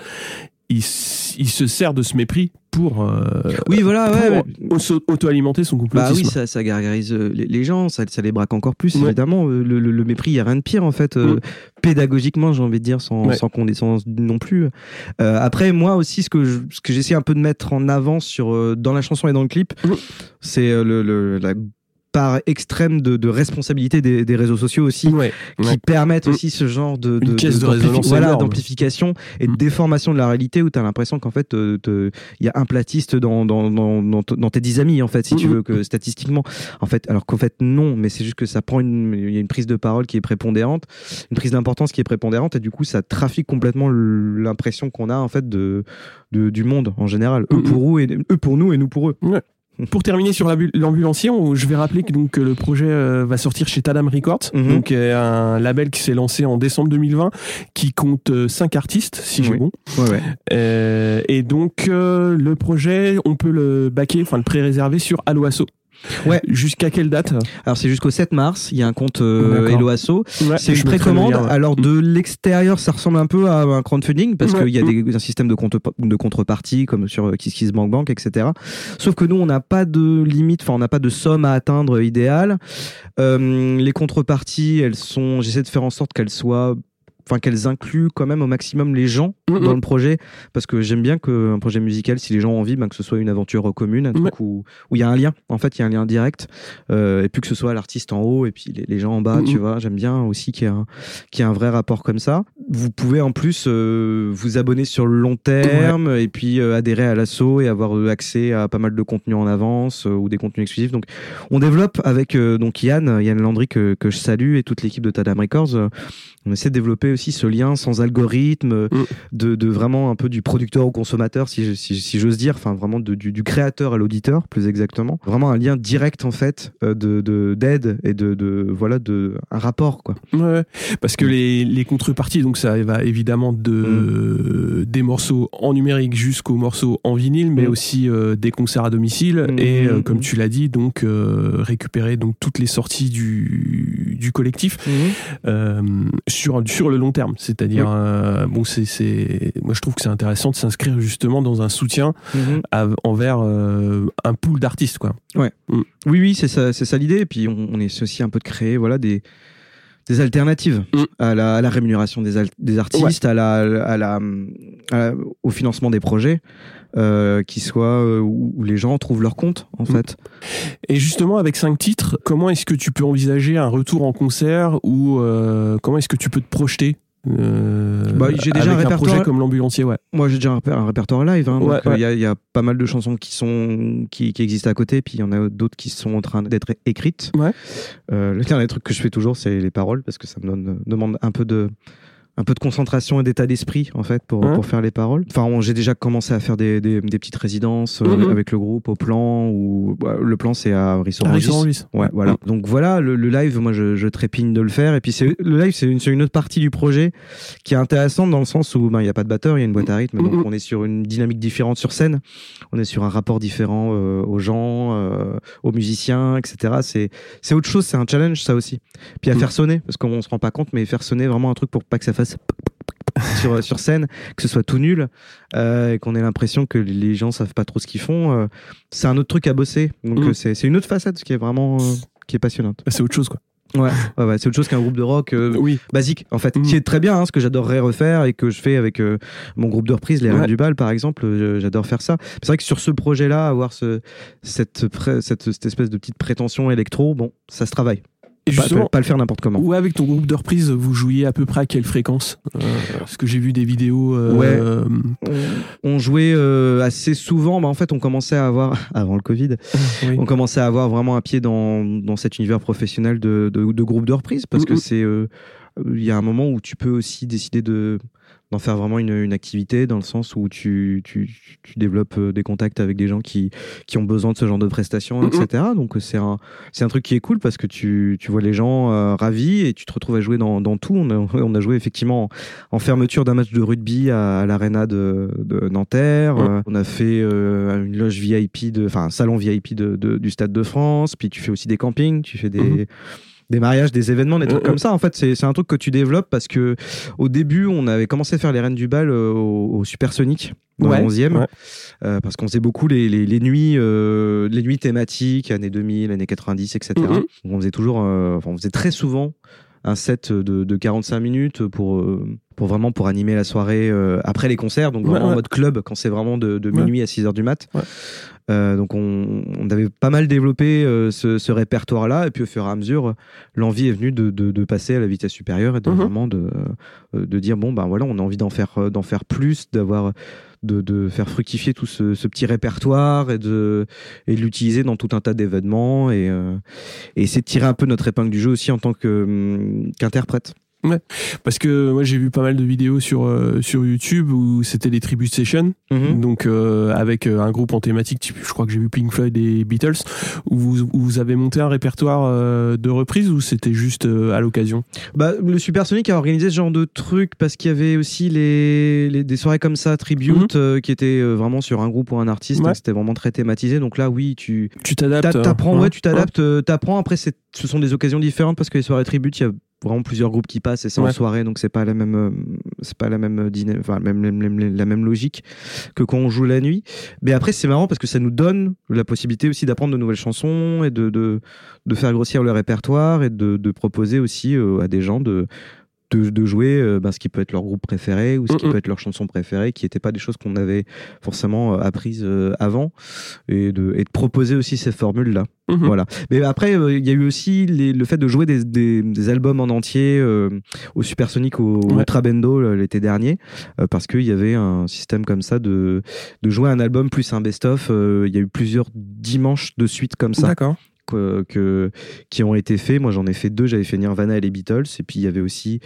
il, se sert de ce mépris pour, euh, Oui, voilà, ouais. pour auto- auto-alimenter son Bah complotisme. oui, ça, ça gargarise euh, les, les gens, ça, ça les braque encore plus, Ouais. évidemment. Euh, Le, le- le mépris, il n'y a rien de pire, en fait, euh, pédagogiquement, j'ai envie de dire, sans, Ouais. sans condescendance non plus. Euh, après, moi aussi, ce que, je- ce que j'essaie un peu de mettre en avant sur, dans la chanson et dans le clip, c'est le- la part extrême de, de responsabilité des, des réseaux sociaux aussi. Ouais, qui ouais. permettent Mm. aussi ce genre de, de résonance voilà, d'amplification et de Mm. déformation de la réalité où tu as l'impression qu'en fait euh, il y a un platiste dans, dans, dans, tes 10 amis en fait si tu Mm. veux que statistiquement en fait alors qu'en fait non mais c'est juste que ça prend une il y a une prise de parole qui est prépondérante une prise d'importance qui est prépondérante et du coup ça trafique complètement l'impression qu'on a en fait de, de du monde en général eux Mm. pour eux et eux pour nous et nous pour eux Pour terminer sur l'ambu- l'ambulancier, je vais rappeler que, donc, que le projet euh, va sortir chez Tadam Records, Mhm. donc euh, un label qui s'est lancé en décembre 2020, qui compte 5 artistes, si j'ai bon. ouais ouais Euh, et donc euh, le projet, on peut le baquer, enfin le pré-réserver sur Aloasso. Ouais. Jusqu'à quelle date alors c'est jusqu'au 7 mars il y a un compte euh. Hello Asso Ouais, C'est une précommande. ouais. Alors de l'extérieur, ça ressemble un peu à un crowdfunding parce qu'il y a des, un système de, contre, de contrepartie comme sur KissKissBankBank, etc. Sauf que nous, on n'a pas de limite, enfin on n'a pas de somme à atteindre idéale. Euh, les contreparties, elles sont, j'essaie de faire en sorte qu'elles soient Enfin, qu'elles incluent quand même au maximum les gens Mhm. dans le projet, parce que j'aime bien qu'un projet musical, si les gens ont envie, ben, que ce soit une aventure commune, un truc où où il y a un lien. En fait, il y a un lien direct, euh, et puis que ce soit l'artiste en haut et puis les, les gens en bas. Mhm. Tu vois, j'aime bien aussi qu'il y ait un qu'il y ait un vrai rapport comme ça. Vous pouvez en plus euh, vous abonner sur le long terme et puis euh, adhérer à l'assaut et avoir accès à pas mal de contenus en avance ou des contenus exclusifs. Donc, on développe avec donc Yann, Yann Landry que, que je salue et toute l'équipe de Tadam Records. on essaie de développer aussi ce lien sans algorithme, Mm. de, de vraiment un peu du producteur au consommateur, si, je- si, si j'ose dire, enfin vraiment de- du, du créateur à l'auditeur, plus exactement. Vraiment un lien direct en fait euh, de de- d'aide et de, de voilà de un rapport quoi. Ouais, parce que les, les contreparties, donc ça va évidemment de des morceaux en numérique jusqu'aux morceaux en vinyle, mais Mm. aussi euh, des concerts à domicile Mm. et euh, comme Mm. tu l'as dit, donc récupérer donc toutes les sorties du du collectif euh, sur sur le long terme. C'est-à-dire, Oui. euh, bon, c'est c'est moi je trouve que c'est intéressant de s'inscrire justement dans un soutien à- envers euh, un pool d'artistes, quoi. Oui, oui, c'est ça, c'est ça l'idée. Et puis on, on essaie aussi un peu de créer, voilà, des des alternatives Mm. à, la, à la rémunération des, artistes, à la, à la, à la- au financement des projets, euh, qui soient euh, où, où les gens trouvent leur compte, en Mm. fait. Et justement, avec cinq titres, comment est-ce que tu peux envisager un retour en concert ou euh, comment est-ce que tu peux te projeter euh, Bah, j'ai déjà avec un un projet répertoire- comme l'ambulancier, ouais. Moi, j'ai déjà un, un répertoire live. hein, Ouais, donc, euh, il ouais. y, a, il y a pas mal de chansons qui sont qui, qui existent à côté, puis il y en a d'autres qui sont en train d'être écrites. Ouais. Euh, le dernier truc que je fais toujours, c'est les paroles, parce que ça me donne, demande un peu de un peu de concentration et d'état d'esprit en fait pour, Ouais. pour faire les paroles. Enfin, j'ai déjà commencé à faire des, des, des petites résidences euh, Mhm. avec le groupe au plan ou bah, le plan c'est à. Rissorangis. Ouais, voilà. Donc voilà, le, le live, moi je, je trépigne de le faire. Et puis c'est le live, c'est une, une autre partie du projet qui est intéressante dans le sens où ben il y a pas de batteur, il y a une boîte à rythme, donc Mhm. on est sur une dynamique différente sur scène. On est sur un rapport différent euh, aux gens, euh, aux musiciens, etc. C'est c'est autre chose, c'est un challenge ça aussi. Puis à Mhm. faire sonner, parce qu'on se rend pas compte, mais faire sonner vraiment un truc pour pas que ça fasse sur, sur scène, que ce soit tout nul, euh, et qu'on ait l'impression que les gens savent pas trop ce qu'ils font. euh, c'est un autre truc à bosser. Donc Mhm. euh, c'est une autre facette qui est vraiment euh, qui est passionnante. C'est autre chose, quoi. Ouais, ouais, ouais, c'est autre chose qu'un groupe de rock Oui. basique en fait, Mhm. qui est très bien, hein, ce que j'adorerais refaire et que je fais avec mon groupe de reprise, les Reines Ouais. du Bal par exemple. J'adore faire ça. C'est vrai que sur ce projet-là, avoir ce, cette, cette espèce de petite prétention électro, bon, ça se travaille. Et Pas, justement, pas le faire n'importe comment. où avec ton groupe de reprise, vous jouiez à peu près à quelle fréquence euh, Parce que j'ai vu des vidéos. euh, Ouais. On, on jouait euh, assez souvent. Bah, en fait, on commençait à avoir avant le Covid, oui. on commençait à avoir vraiment un pied dans, dans cet univers professionnel de, de, de groupe de reprise parce que Mhm. c'est euh, il y a un moment où tu peux aussi décider de d'en faire vraiment une, une activité dans le sens où tu, tu, tu développes euh, des contacts avec des gens qui, qui ont besoin de ce genre de prestations, etc. Donc euh, c'est un, c'est un truc qui est cool parce que tu, tu vois les gens euh, ravis et tu te retrouves à jouer dans, dans tout. On a, on a joué effectivement en, en fermeture d'un match de rugby à, à l'aréna de, de Nanterre. On a fait euh, une loge VIP, enfin un salon VIP de, de- du Stade de France. Puis tu fais aussi des campings, tu fais des... Mhm. Des mariages, des événements, des trucs Mhm. comme ça. En fait, c'est c'est un truc que tu développes parce que au début, on avait commencé à faire les reines du bal euh, au, au Supersonic dans Ouais, le 11e ouais. euh, parce qu'on faisait beaucoup les, les, les nuits euh, les nuits thématiques années 2000, années 90, etc. Donc, on faisait toujours euh, enfin, on faisait très souvent un set de, de 45 minutes pour euh, pour vraiment pour animer la soirée euh, après les concerts donc Ouais, vraiment en mode club quand c'est vraiment de, de minuit à 6 heures du mat Ouais. Euh, donc on, on avait pas mal développé euh, ce, ce répertoire là et puis au fur et à mesure l'envie est venue de, de, de passer à la vitesse supérieure et de Mhm. vraiment de, euh, de dire bon ben voilà on a envie d'en faire euh, d'en faire plus d'avoir de, de faire fructifier tout ce, ce petit répertoire et de et de l'utiliser dans tout un tas d'événements et, euh, et essayer de tirer un peu notre épingle du jeu aussi en tant que hum, qu'interprète Parce que moi j'ai vu pas mal de vidéos sur euh, sur YouTube où c'était des tribute sessions, Mhm. donc euh, avec euh, un groupe en thématique, type, je crois que j'ai vu Pink Floyd et Beatles, où vous, où vous avez monté un répertoire euh, de reprises ou c'était juste à l'occasion? Bah, le Supersonic a organisé ce genre de truc parce qu'il y avait aussi les, les- des soirées comme ça, tribute, euh, qui étaient vraiment sur un groupe ou un artiste. Ouais. C'était vraiment très thématisé. Donc là, oui, tu Tu t'adaptes t'a- t'apprends, euh, ouais, tu t'adaptes, t'apprends. Après, c'est- ce sont des occasions différentes parce que les soirées tribute, il y a vraiment plusieurs groupes qui passent et c'est en soirée, donc c'est pas la même, euh, c'est pas la même dîner, enfin même, même- même- la même logique que quand on joue la nuit. Mais après, c'est marrant parce que ça nous donne la possibilité aussi d'apprendre de nouvelles chansons et de, de, de faire grossir le répertoire et de, de proposer aussi euh, à des gens de, de, de jouer euh, ben, ce qui peut être leur groupe préféré ou ce qui peut être leur chanson préférée, qui n'étaient pas des choses qu'on avait forcément euh, apprises euh, avant, et de, et de proposer aussi ces formules-là. Mhm. Voilà. Mais après, euh, il y a eu aussi les- le fait de jouer des, des, des albums en entier euh, au Supersonic, au Ouais. Ultra Bendo euh, l'été dernier, euh, parce qu'il y avait un système comme ça de, de jouer un album plus un best-of. Il y a eu plusieurs dimanches de suite comme ça D'accord. Que, que- qui ont été faits. Moi, j'en ai fait deux. J'avais fait Nirvana et les Beatles. Et puis, il y avait aussi,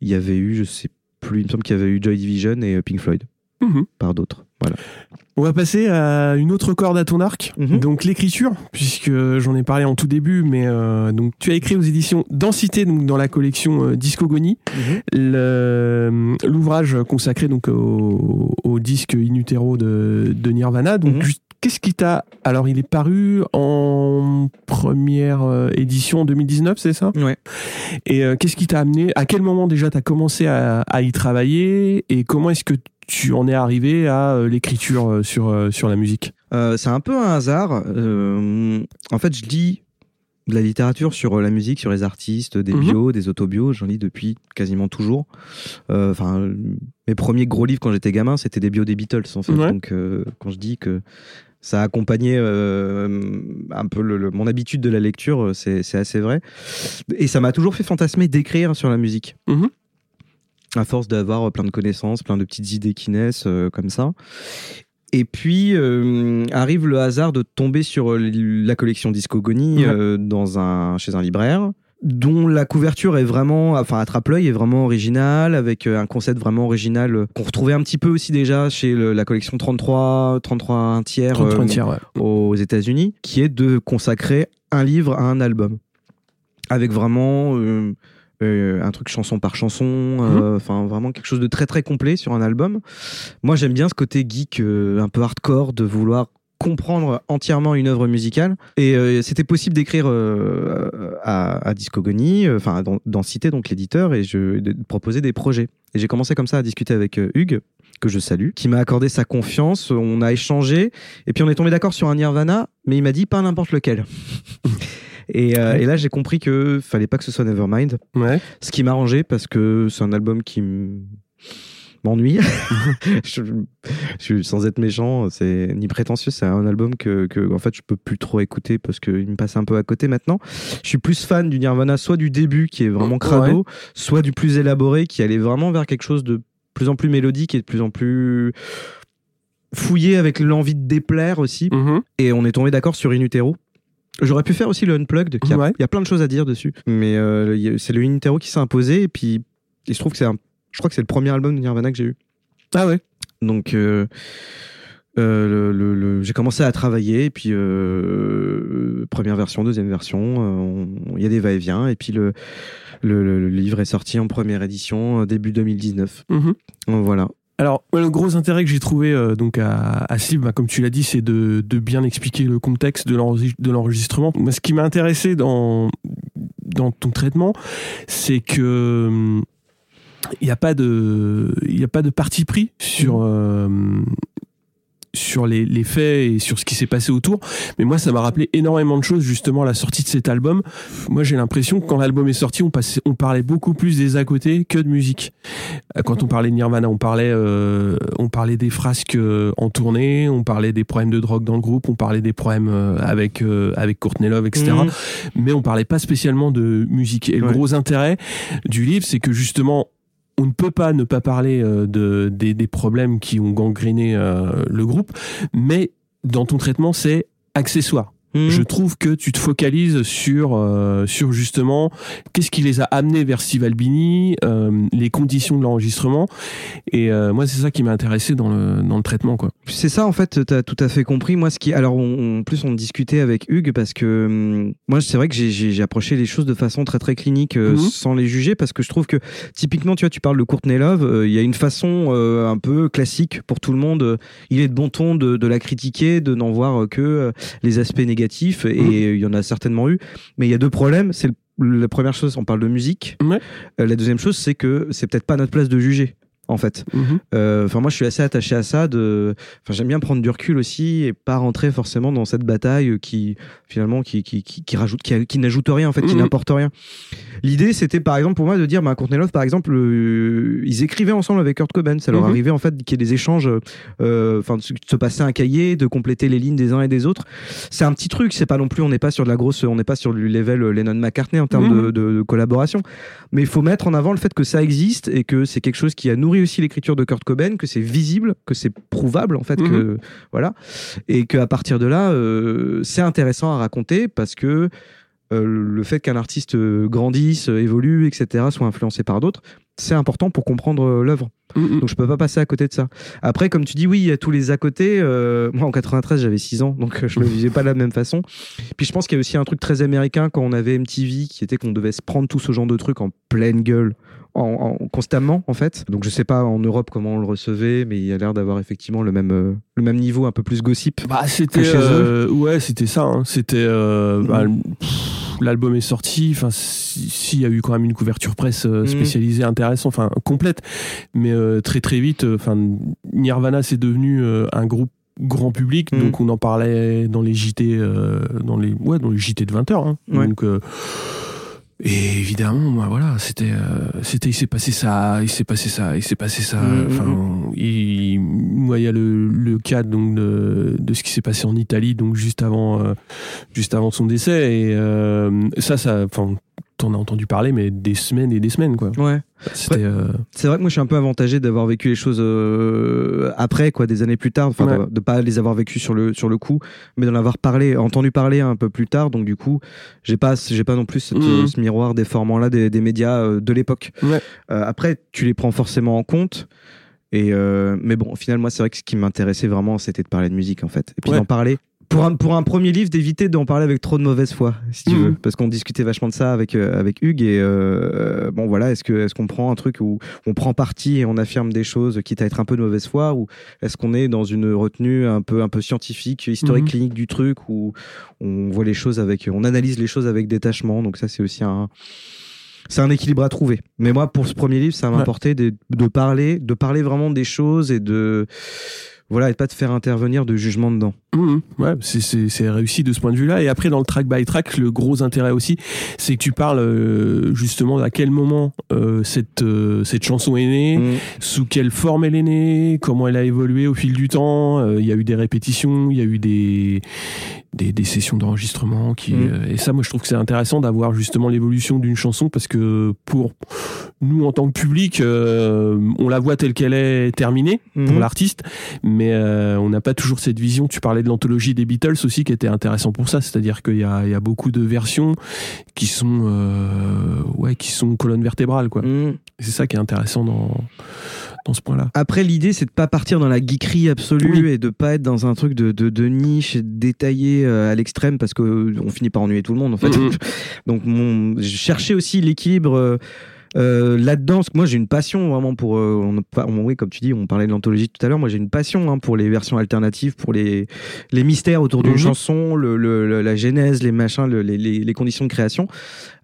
il y avait eu, je sais plus, il me semble qu'il y avait eu Joy Division et euh, Pink Floyd Mhm. par d'autres. Voilà. On va passer à une autre corde à ton arc, Mhm. donc l'écriture, puisque j'en ai parlé en tout début, mais euh, donc tu as écrit aux éditions Densité, donc dans la collection euh, Discogonie, le- l'ouvrage consacré donc au, au disque In Utero de, de Nirvana. Donc Mhm. Qu'est-ce qui t'a alors il est paru en première euh, édition en 2019, c'est ça? Ouais. Et euh, qu'est-ce qui t'a amené À quel moment déjà t'as commencé à, à y travailler? Et comment est-ce que tu en es arrivé à euh, l'écriture sur sur la musique? Euh, c'est un peu un hasard. Euh, en fait, je lis de la littérature sur la musique, sur les artistes, des Mhm. bios, des autobios. J'en lis depuis quasiment toujours. Euh, Enfin, mes premiers gros livres quand j'étais gamin, c'était des bios des Beatles en fait. Ouais. Donc, quand je dis que ça a accompagné euh, un peu le- le- mon habitude de la lecture, euh, c'est assez vrai. Et ça m'a toujours fait fantasmer d'écrire sur la musique. Mhm. À force d'avoir plein de connaissances, plein de petites idées qui naissent euh, comme ça. Et puis euh, arrive le hasard de tomber sur euh, la collection Discogonie Ouais. euh, dans un chez un libraire dont la couverture est vraiment enfin attrape l'œil est vraiment originale avec euh, un concept vraiment original euh, qu'on retrouvait un petit peu aussi déjà chez le- la collection 33 33 un tiers 33 euh, tiers, ouais. aux États-Unis, qui est de consacrer un livre à un album, avec vraiment euh, euh, un truc chanson par chanson, euh, enfin vraiment quelque chose de très très complet sur un album. Moi, j'aime bien ce côté geek, un peu hardcore, de vouloir comprendre entièrement une œuvre musicale. Et euh, c'était possible d'écrire euh, à, à Discogonie euh, enfin dans Cité donc l'éditeur et je de proposer des projets. Et j'ai commencé comme ça à discuter avec Hugues que je salue qui m'a accordé sa confiance. On a échangé et puis on est tombé d'accord sur un Nirvana mais il m'a dit pas n'importe lequel. Et, euh, et là j'ai compris que fallait pas que ce soit Nevermind. Ouais. ce qui m'arrangeait parce que c'est un album qui m- m'ennuie. je, sans être méchant, c'est ni prétentieux, c'est un album que, que en fait je peux plus trop écouter parce qu'il me passe un peu à côté maintenant. Je suis plus fan du Nirvana, soit du début qui est vraiment crado, soit du plus élaboré qui allait vraiment vers quelque chose de plus en plus mélodique et de plus en plus fouillé avec l'envie de déplaire aussi. Mhm. Et on est tombé d'accord sur In Utero. J'aurais pu faire aussi le Unplugged, il Ouais. y a plein de choses à dire dessus. Mais euh, c'est le In Utero qui s'est imposé, et puis il se trouve que c'est un, je crois que c'est le premier album de Nirvana que j'ai eu. Ah ouais. Donc euh, euh, le- le- le- j'ai commencé à travailler, et puis euh, première version, deuxième version, on- il y a des va-et-vient, et puis le, livre est sorti en première édition début 2019. Mhm. Voilà. Alors, le gros intérêt que j'ai trouvé euh, donc à, à bah, comme tu l'as dit, c'est de, de bien expliquer le contexte de l'enregis- de l'enregistrement. Moi, ce qui m'a intéressé dans, dans ton traitement, c'est que hum, il n'y a pas de il y a pas de parti pris sur euh, sur les, les faits et sur ce qui s'est passé autour. Mais moi ça m'a rappelé énormément de choses justement à la sortie de cet album. Moi j'ai l'impression que quand l'album est sorti on passait on parlait beaucoup plus des à côté que de musique. Euh, quand on parlait de Nirvana on parlait euh, on parlait des frasques euh, en tournée on parlait des problèmes de drogue dans le groupe on parlait des problèmes euh, avec euh, avec Courtney Love etc Mhm. mais on parlait pas spécialement de musique. Et le gros intérêt du livre, c'est que justement, on ne peut pas ne pas parler euh, de, des, des problèmes qui ont gangréné euh, le groupe, mais dans ton traitement, c'est accessoire. Mhm. Je trouve que tu te focalises sur euh, sur justement qu'est-ce qui les a amenés vers Steve Albini, euh, les conditions de l'enregistrement, et euh, moi c'est ça qui m'a intéressé dans le dans le traitement quoi. C'est ça en fait, tu as tout à fait compris. Moi, ce qui, alors on- en plus on discutait avec Hugues parce que hum, moi c'est vrai que j'ai- approché les choses de façon très très clinique euh, Mhm. sans les juger parce que je trouve que typiquement tu vois tu parles de Courtney Love, euh, il y a une façon euh, un peu classique pour tout le monde. il est de bon ton de, de la critiquer, de n'en voir que euh, les aspects négatifs et euh, il y en a certainement eu. Mais il y a deux problèmes. C'est la première chose, on parle de musique. Ouais. Euh, la deuxième chose, c'est que c'est peut-être pas notre place de juger en fait. Euh, Enfin, moi, je suis assez attaché à ça. De, enfin, j'aime bien prendre du recul aussi et pas rentrer forcément dans cette bataille qui, finalement, qui, qui, qui, qui rajoute, qui, qui n'ajoute rien en fait, qui Mhm. n'apporte rien. L'idée, c'était par exemple pour moi de dire, bah, Courtney Love, par exemple, euh, ils écrivaient ensemble avec Kurt Cobain. Ça leur Mhm. arrivait en fait qu'il y ait des échanges, euh, enfin, de se passer un cahier, de compléter les lignes des uns et des autres. C'est un petit truc. C'est pas non plus, on n'est pas sur de la grosse, on n'est pas sur du level Lennon McCartney en termes Mhm. de, de, de collaboration. Mais il faut mettre en avant le fait que ça existe et que c'est quelque chose qui a nourri aussi l'écriture de Kurt Cobain, que c'est visible, que c'est prouvable en fait, que voilà, et qu'à partir de là, euh, c'est intéressant à raconter parce que euh, le fait qu'un artiste euh, grandisse, évolue, etc., soit influencé par d'autres, c'est important pour comprendre l'œuvre. Mhm. Donc je peux pas passer à côté de ça. Après, comme tu dis, oui, il y a tous les à côté. euh, moi, en 93, j'avais 6 ans, donc je le vivais pas de la même façon. Puis je pense qu'il y a aussi un truc très américain quand on avait MTV, qui était qu'on devait se prendre tout ce genre de trucs en pleine gueule. En, en- constamment en fait donc je sais pas en Europe comment on le recevait mais il y a l'air d'avoir effectivement le même euh, le même niveau un peu plus gossip Bah c'était que chez euh, ouais c'était ça hein. c'était euh, Mhm. bah, l'album est sorti enfin si- s'il y a eu quand même une couverture presse Mhm. spécialisée intéressante enfin complète mais très très vite enfin Nirvana c'est devenu un groupe grand public Mhm. donc on en parlait dans les JT euh, dans les ouais dans les JT de 20 heures hein. Ouais. donc euh, et évidemment, moi, voilà, c'était, euh, c'était, il s'est passé ça, il s'est passé ça, il s'est passé ça. Mhm, Enfin, il- moi, il y a le, le cas donc de, de ce qui s'est passé en Italie, donc juste avant, euh, juste avant son décès. Et euh, ça, ça, enfin, t'en as entendu parler, mais des semaines et des semaines, quoi. ouais C'était, euh, C'est vrai que moi je suis un peu avantagé d'avoir vécu les choses euh, après, quoi, des années plus tard, enfin Ouais. de, de pas les avoir vécues sur le sur le coup, mais d'en avoir parlé, entendu parler un peu plus tard. Donc du coup, j'ai pas j'ai pas non plus cette, euh, ce miroir déformant là des, des médias euh, de l'époque. Ouais. Après, tu les prends forcément en compte. Et euh, mais bon, au final, moi, c'est vrai que ce qui m'intéressait vraiment, c'était de parler de musique, en fait. Et puis Ouais. d'en parler. Pour un, pour un premier livre, d'éviter d'en parler avec trop de mauvaise foi, si tu Mhm. veux. Parce qu'on discutait vachement de ça avec, euh, avec Hugues. Et euh, bon, voilà, est-ce que est-ce qu'on prend un truc où on prend parti et on affirme des choses, quitte à être un peu de mauvaise foi, ou est-ce qu'on est dans une retenue un peu, un peu scientifique, historique, Mhm. clinique du truc, où on voit les choses avec, on analyse les choses avec détachement. Donc ça, c'est aussi un, c'est un équilibre à trouver. Mais moi, pour ce premier livre, ça m'a Ouais. apporté de, de parler, de parler vraiment des choses et de, voilà, et pas de faire intervenir de jugement dedans. Mhm. ouais, c'est- réussi de ce point de vue-là. Et après, dans le track by track, le gros intérêt aussi, c'est que tu parles euh, justement à quel moment euh, cette euh, cette chanson est née, Mm. sous quelle forme elle est née, comment elle a évolué au fil du temps. Euh, Il y a eu des répétitions, il y a eu des des, des sessions d'enregistrement qui Mhm. euh, et ça, moi, je trouve que c'est intéressant d'avoir justement l'évolution d'une chanson parce que pour nous en tant que public, euh, on la voit telle qu'elle est terminée pour Mhm. l'artiste, mais euh, on n'a pas toujours cette vision. Tu parlais de l'anthologie des Beatles aussi, qui était intéressant pour ça, c'est-à-dire qu'il y a, il y a beaucoup de versions qui sont, euh, ouais, qui sont colonne vertébrale, quoi. Mm. C'est ça qui est intéressant dans dans ce point-là. Après, l'idée, c'est de pas partir dans la geekerie absolue Oui. et de pas être dans un truc de, de, de niche détaillé euh, à l'extrême parce que euh, on finit par ennuyer tout le monde en fait. Mhm. Donc, mon, je cherchais aussi l'équilibre. euh, Là-dedans, moi j'ai une passion vraiment pour. euh, on, on- oui, comme tu dis, on parlait de l'anthologie tout à l'heure. Moi j'ai une passion hein, pour les versions alternatives, pour les, les mystères autour d'une Mhm. chanson, le, le- le- la genèse, les machins, le- les, les- les conditions de création.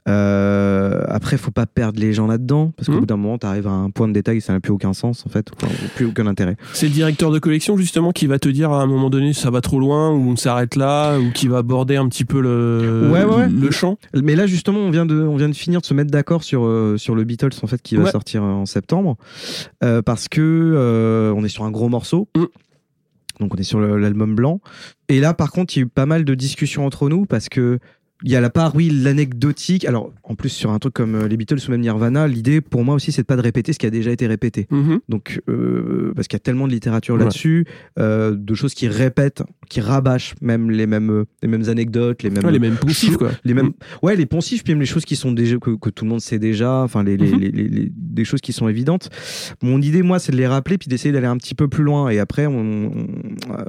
Euh, après, faut pas perdre les gens là-dedans, parce qu'au Mhm. bout d'un moment, tu arrives à un point de détail, ça n'a plus aucun sens en fait, enfin, plus aucun intérêt. C'est le directeur de collection justement qui va te dire à un moment donné ça va trop loin ou on s'arrête là ou qui va aborder un petit peu le, Ouais, ouais, ouais. le champ. Mais là, justement, on vient de, on vient de finir de se mettre d'accord sur, euh, sur le Beatles, en fait, qui va sortir en septembre. Euh, parce que euh, on est sur un gros morceau. Mm. Donc, on est sur l'album blanc. Et là, par contre, il y a eu pas mal de discussions entre nous parce que. Il y a la part, oui, l'anecdotique. Alors, en plus, sur un truc comme euh, les Beatles ou même Nirvana, l'idée, pour moi aussi, c'est de pas de répéter ce qui a déjà été répété. Mhm. Donc, euh, parce qu'il y a tellement de littérature Ouais. là-dessus, euh, de choses qui répètent, qui rabâchent même les mêmes, les mêmes anecdotes, les mêmes, Ouais, les mêmes poncifs quoi. les mêmes Mm. ouais les poncifs puis même les choses qui sont déjà que, que tout le monde sait déjà enfin les, les, Mhm. les- les- les- des choses qui sont évidentes mon idée moi c'est de les rappeler puis d'essayer d'aller un petit peu plus loin et après on, on- euh,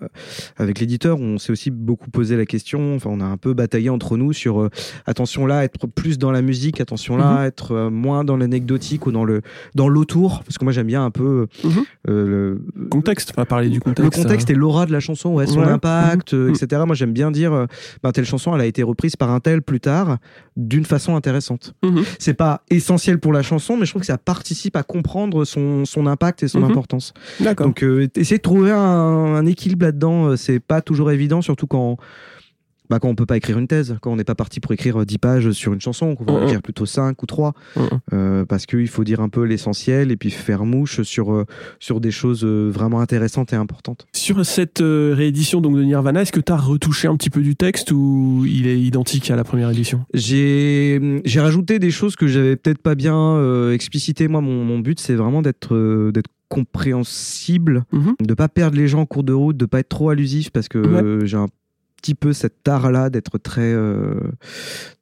avec l'éditeur on s'est aussi beaucoup posé la question enfin on a un peu bataillé entre nous sur euh, attention là être plus dans la musique attention là Mhm. être euh, moins dans l'anecdotique ou dans le dans l'autour parce que moi j'aime bien un peu Mhm. euh, le Contexte, on va parler du contexte. le contexte et l'aura de la chanson, ouais, son Ouais. impact, Mhm. etc. Moi, j'aime bien dire, euh, ben, telle chanson, elle a été reprise par un tel plus tard, d'une façon intéressante. C'est pas essentiel pour la chanson, mais je trouve que ça participe à comprendre son, son impact et son importance. D'accord. Donc, euh, essayer de trouver un, un équilibre là-dedans, euh, c'est pas toujours évident, surtout quand. Bah, quand on peut pas écrire une thèse, quand on n'est pas parti pour écrire euh, 10 pages sur une chanson, qu'on va en Mhm. écrire plutôt 5 ou 3, Mhm. euh, parce qu'il faut dire un peu l'essentiel et puis faire mouche sur, euh, sur des choses euh, vraiment intéressantes et importantes. Sur cette euh, réédition donc de Nirvana, est-ce que tu as retouché un petit peu du texte ou il est identique à la première édition? J'ai rajouté des choses que j'avais peut-être pas bien euh, explicité. Moi, mon, mon but, c'est vraiment d'être euh, d'être compréhensible, Mhm. de pas perdre les gens en cours de route, de pas être trop allusif parce que Ouais. euh, j'ai un petit peu cet art-là d'être très euh,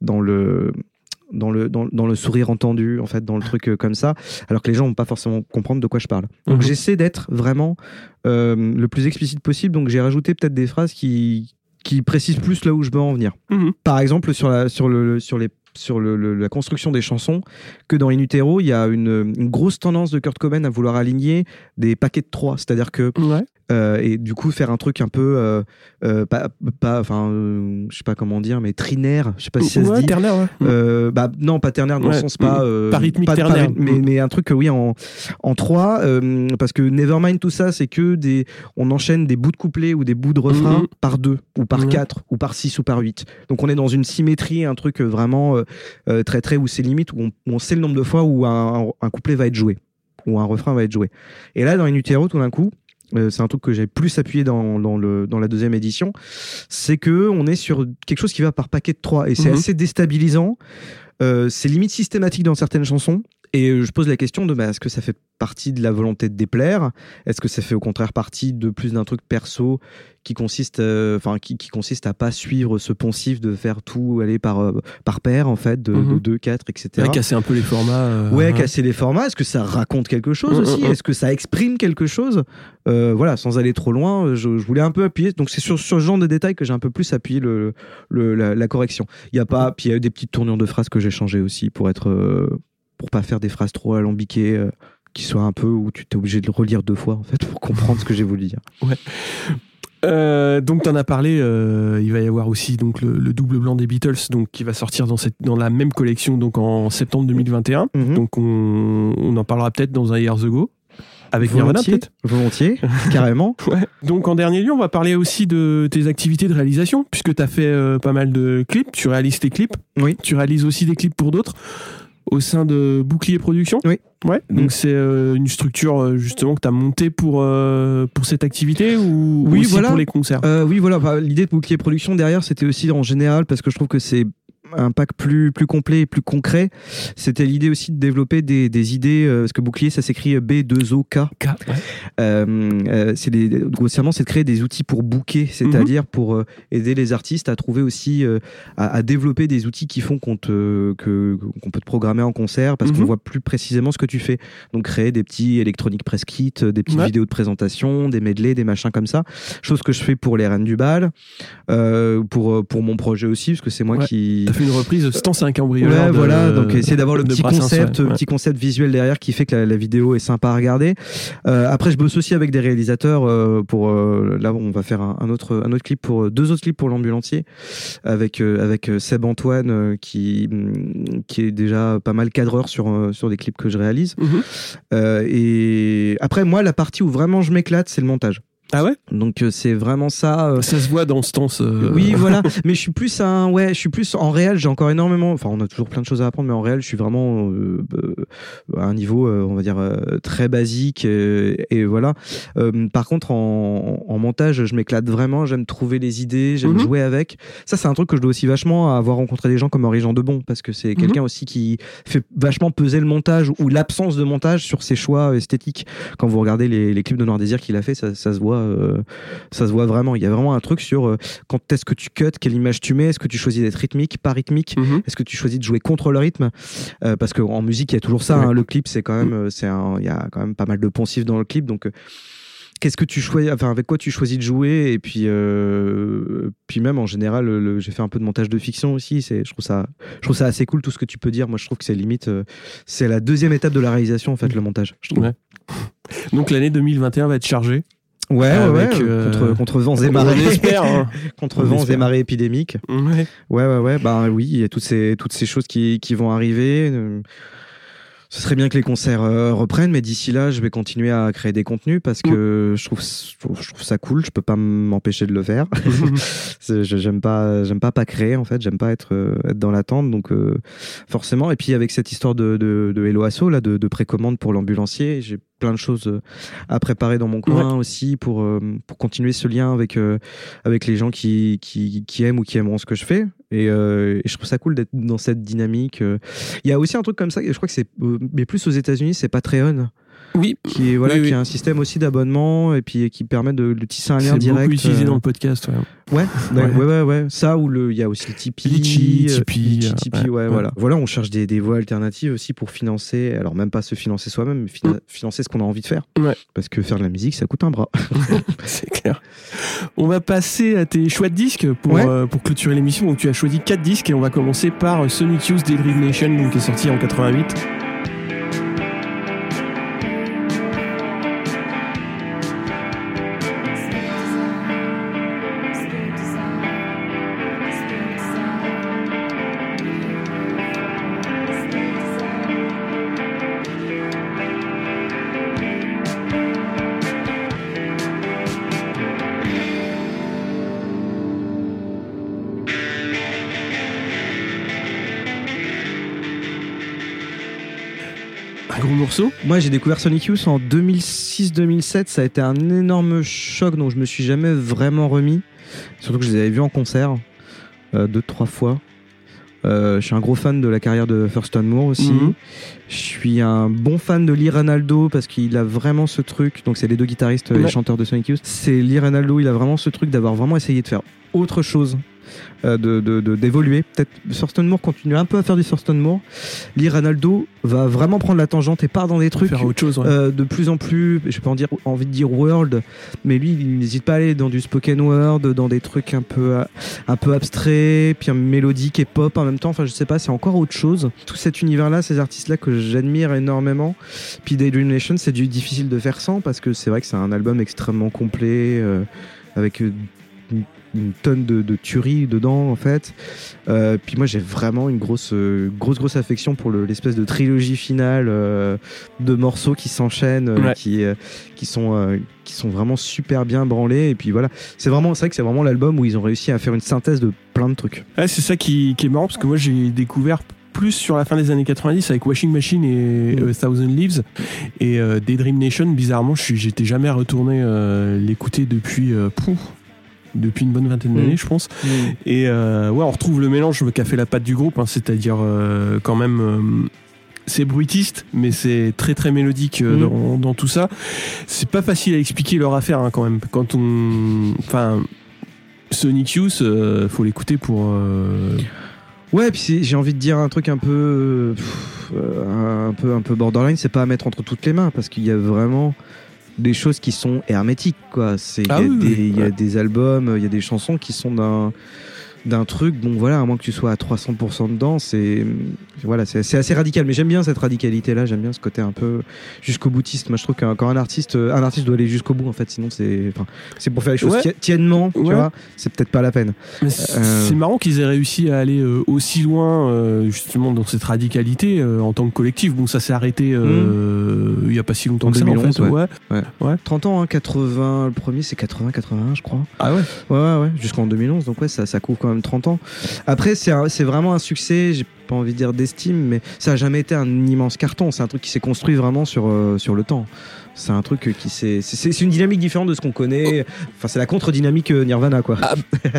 dans le dans le, dans, dans le sourire entendu, en fait, dans le truc euh, comme ça, alors que les gens vont pas forcément comprendre de quoi je parle. Donc Mhm. j'essaie d'être vraiment euh, le plus explicite possible, donc j'ai rajouté peut-être des phrases qui, qui précisent plus là où je veux en venir Mhm. par exemple sur la sur le sur les sur le, le- la construction des chansons que dans In Utero il y a une, une grosse tendance de Kurt Cobain à vouloir aligner des paquets de trois c'est-à-dire que Ouais. Euh, et du coup faire un truc un peu euh, euh, pas pas enfin euh, je sais pas comment dire mais trinaire je sais pas si ça Ouais, se dit ternaire, ouais. euh, bah non pas ternaire dans Ouais, le sens pas pas rythmique de- ternaire. mais, mais un truc oui en en trois euh, parce que Nevermind tout ça c'est que des on enchaîne des bouts de couplets ou des bouts de refrain Mhm. par deux ou par quatre ou par six ou par huit donc on est dans une symétrie un truc vraiment très très où c'est limite où on, où on sait le nombre de fois où un, un couplet va être joué ou un refrain va être joué et là dans In Utero tout d'un coup euh, c'est un truc que j'ai plus appuyé dans, dans, le, dans la deuxième édition, c'est que on est sur quelque chose qui va par paquet de trois et c'est Mhm. assez déstabilisant. Euh, c'est limite systématique dans certaines chansons. Et euh, je pose la question de bah, est-ce que ça fait partie de la volonté de déplaire? Est-ce que ça fait au contraire partie de plus d'un truc perso qui consiste, euh, enfin qui, qui consiste à pas suivre ce poncif de faire tout aller par euh, par paire en fait, de, Mhm. de 2, 4, etc. Ouais, casser un peu les formats. euh, Ouais, casser les formats. Est-ce que ça raconte quelque chose Mm, aussi? mm, mm. Est-ce que ça exprime quelque chose? Euh, Voilà, sans aller trop loin, je, je voulais un peu appuyer. Donc c'est sur, sur ce genre de détails que j'ai un peu plus appuyé le, le- la, la correction. Il y a pas, puis il y a eu des petites tournures de phrases que j'ai changées aussi pour être, euh, pour pas faire des phrases trop alambiquées. euh, qui soient un peu où tu t'es obligé de le relire deux fois en fait pour comprendre ce que j'ai voulu dire. Euh, donc t'en as parlé, euh, il va y avoir aussi donc le, le double blanc des Beatles, donc qui va sortir dans cette dans la même collection donc en septembre 2021. Mhm. Donc on, on en parlera peut-être dans un Years Ago avec Nirvana peut-être. volontiers, carrément. Ouais. Donc en dernier lieu, on va parler aussi de tes activités de réalisation puisque tu as fait euh, pas mal de clips, tu réalises tes clips. Oui. Tu réalises aussi des clips pour d'autres au sein de Bouclier Productions. Oui. Ouais. Donc Mm. c'est euh, une structure euh, justement que tu as montée pour euh, pour cette activité ou Oui, aussi voilà. pour les concerts. Euh, oui, voilà. L'idée de Bouclier Production derrière, c'était aussi en général parce que je trouve que c'est un pack plus plus complet et plus concret. C'était l'idée aussi de développer des, des idées euh, parce que Bouclier, ça s'écrit B2OK. K, ouais. Euh, euh, c'est des, grossièrement, c'est de créer des outils pour booker, c'est-à-dire pour euh, aider les artistes à trouver aussi, euh, à, à développer des outils qui font qu'on te, que, qu'on peut te programmer en concert parce Mhm. qu'on voit plus précisément ce que tu fais. Donc créer des petits électroniques press kits, des petites Ouais. vidéos de présentation, des medleys, des machins comme ça. Chose que je fais pour les Reines du Bal, pour, pour mon projet aussi, parce que c'est moi Ouais. qui. Fait une reprise. Stan, c'est un cambrioleur. Ouais, de- voilà. Donc, essayer d'avoir le petit concept, ouais. Petit concept visuel derrière qui fait que la, la vidéo est sympa à regarder. Euh, après, je bosse aussi avec des réalisateurs euh, pour. euh, là, on va faire un, un autre, un autre clip pour euh, deux autres clips pour l'ambulancier avec euh, avec euh, Seb Antoine qui hum, qui est déjà pas mal cadreur sur euh, sur des clips que je réalise. Euh, et après, moi, la partie où vraiment je m'éclate, c'est le montage. Ah ouais? Donc, euh, c'est vraiment ça. euh, Ça se voit dans ce- oui, voilà. Mais je suis plus un, ouais, je suis plus en réel. J'ai encore énormément. Enfin, on a toujours plein de choses à apprendre, mais en réel, je suis vraiment euh, euh, à un niveau, euh, on va dire, euh, très basique. euh, et voilà. Euh, par contre, en, en montage, je m'éclate vraiment. J'aime trouver les idées. J'aime Mhm. jouer avec. Ça, c'est un truc que je dois aussi vachement à avoir rencontré des gens comme Henri Jean Debon, parce que c'est quelqu'un aussi qui fait vachement peser le montage ou l'absence de montage sur ses choix esthétiques. Quand vous regardez les, les clips de Noir Désir qu'il a fait, ça, ça se voit, euh, ça se voit vraiment. Il y a vraiment un truc sur euh, quand est-ce que tu cut, quelle image tu mets, est-ce que tu choisis d'être rythmique, pas rythmique, Mhm. est-ce que tu choisis de jouer contre le rythme Euh, Parce qu'en musique, il y a toujours ça. Ouais. hein. le clip, c'est quand même, euh, c'est un, il y a quand même pas mal de poncifs dans le clip, donc. Qu'est-ce que tu choisis, enfin avec quoi tu choisis de jouer et puis euh, puis même en général, j'ai fait un peu de montage de fiction aussi. C'est, je trouve ça, je trouve ça assez cool tout ce que tu peux dire. Moi, je trouve que c'est limite, euh, c'est la deuxième étape de la réalisation en fait, le montage. Je trouve. Ouais. Donc l'année 2021 va être chargée. Ouais, ouais, Avec, ouais, euh, contre contre vents et On marées, espère. hein. contre on vents et marées épidémiques. Ouais. Ouais, ouais, ouais. Bah oui, il y a toutes ces, toutes ces choses qui, qui vont arriver. Ce serait bien que les concerts euh, reprennent, mais d'ici là, je vais continuer à créer des contenus parce que je, trouve, je trouve ça cool. Je peux pas m'empêcher de le faire. J'aime pas, j'aime pas pas créer en fait. J'aime pas être, euh, être dans l'attente. Donc forcément. Et puis avec cette histoire de, de, de Hello Asso, là, de, de précommande pour l'ambulancier, j'ai plein de choses euh, à préparer dans mon coin aussi pour euh, pour continuer ce lien avec euh, avec les gens qui, qui qui aiment ou qui aimeront ce que je fais. Et, euh, et je trouve ça cool d'être dans cette dynamique. Il y a aussi un truc comme ça. Je crois que c'est mais plus aux États-Unis, c'est Patreon Oui. qui est voilà Oui, qui est un système aussi d'abonnement et puis qui permet de, de tisser un lien C'est direct. beaucoup utilisé euh, dans le podcast. ouais. Ouais, ouais, Ouais. ouais, ouais, ouais. Ça ou le, il y a aussi le Tipeee, Litchi, euh, Tipeee, Litchi, euh, Tipeee, ouais, voilà. Voilà, on cherche des, des voies alternatives aussi pour financer. Alors même pas se financer soi-même, mais fina- financer ce qu'on a envie de faire. Mm. Ouais. Parce que faire de la musique, ça coûte un bras. C'est clair. On va passer à tes choix de disques pour, euh, clôturer l'émission. Donc tu as choisi quatre disques et on va commencer par Sonic Youth Nation donc, qui est sorti en 88. Moi, j'ai découvert Sonic Youth en 2006-2007. Ça a été un énorme choc dont je me suis jamais vraiment remis. Surtout que je les avais vus en concert euh, deux, trois fois. Euh, je suis un gros fan de la carrière de Thurston Moore aussi. Mhm. Je suis un bon fan de Lee Ranaldo parce qu'il a vraiment ce truc. Donc, c'est les deux guitaristes et Ouais. chanteurs de Sonic Youth. C'est Lee Ranaldo, il a vraiment ce truc d'avoir vraiment essayé de faire autre chose. Euh, de de- de- d'évoluer peut-être Thurston Moore continue un peu à faire du Thurston Moore Lee Ranaldo va vraiment prendre la tangente et part dans des trucs Faire autre chose. ouais. euh, de plus en plus, je peux en dire, envie de dire world, mais lui, il n'hésite pas à aller dans du spoken word, dans des trucs un peu, euh, un peu abstraits, puis un mélodique et pop en même temps. Enfin, je sais pas, c'est encore autre chose. Tout cet univers-là, ces artistes-là que j'admire énormément. Puis Daydream Nation, c'est difficile de faire sans parce que c'est vrai que c'est un album extrêmement complet, euh, avec une, une tonne de, de tueries dedans en fait. Euh, puis moi j'ai vraiment une grosse, euh, grosse, grosse affection pour le- l'espèce de trilogie finale euh, de morceaux qui s'enchaînent, Ouais. qui, qui sont, qui sont vraiment super bien branlés. Et puis voilà, c'est vraiment, c'est vrai que c'est vraiment l'album où ils ont réussi à faire une synthèse de plein de trucs. Ouais, c'est ça qui, qui est marrant parce que moi j'ai découvert plus sur la fin des années 90 avec Washing Machine et Mm. Thousand Leaves et euh, Daydream Nation bizarrement j'étais jamais retourné euh, l'écouter depuis euh, pouf, depuis une bonne vingtaine d'années Mm. je pense et euh, ouais on retrouve le mélange qu'a fait la patte du groupe hein, c'est-à-dire euh, quand même euh, c'est bruitiste, mais c'est très très mélodique euh, Mm. dans, dans tout ça. C'est pas facile à expliquer leur affaire hein, quand même. Quand on, enfin, Sonic Youth, euh, faut l'écouter pour. euh, Ouais, puis j'ai envie de dire un truc un peu, pff, un peu, un peu borderline, c'est pas à mettre entre toutes les mains parce qu'il y a vraiment des choses qui sont hermétiques, quoi. C'est, il y, Ah oui, oui, il y a des albums, il y a des chansons qui sont d'un, d'un truc. Bon, voilà, à moins que tu sois à 300% dedans, c'est voilà, c'est assez radical. Mais j'aime bien cette radicalité-là. J'aime bien ce côté un peu jusqu'au boutiste. Moi, je trouve que quand un artiste, un artiste doit aller jusqu'au bout. En fait, sinon c'est, pour faire les choses Ouais. ti- tiennement. Tu Ouais. vois, c'est peut-être pas la peine. C'est Euh, c'est marrant qu'ils aient réussi à aller euh, aussi loin, euh, justement, dans cette radicalité en tant que collectif. Bon, ça s'est arrêté euh, il y a pas si longtemps En que ça, en 2011, fait. ouais. 30 ans, hein, 80. Le premier, c'est 80, 81, je crois. Ah ouais Ouais, ouais, ouais, jusqu'en 2011, donc ouais, ça, ça couvre quand même 30 ans. Après, c'est vraiment un succès, j'ai pas envie de dire d'estime, mais ça a jamais été un immense carton. C'est un truc qui s'est construit vraiment sur, euh, sur le temps. C'est un truc qui. C'est c'est une dynamique différente de ce qu'on connaît. Enfin, c'est la contre-dynamique euh, Nirvana, quoi.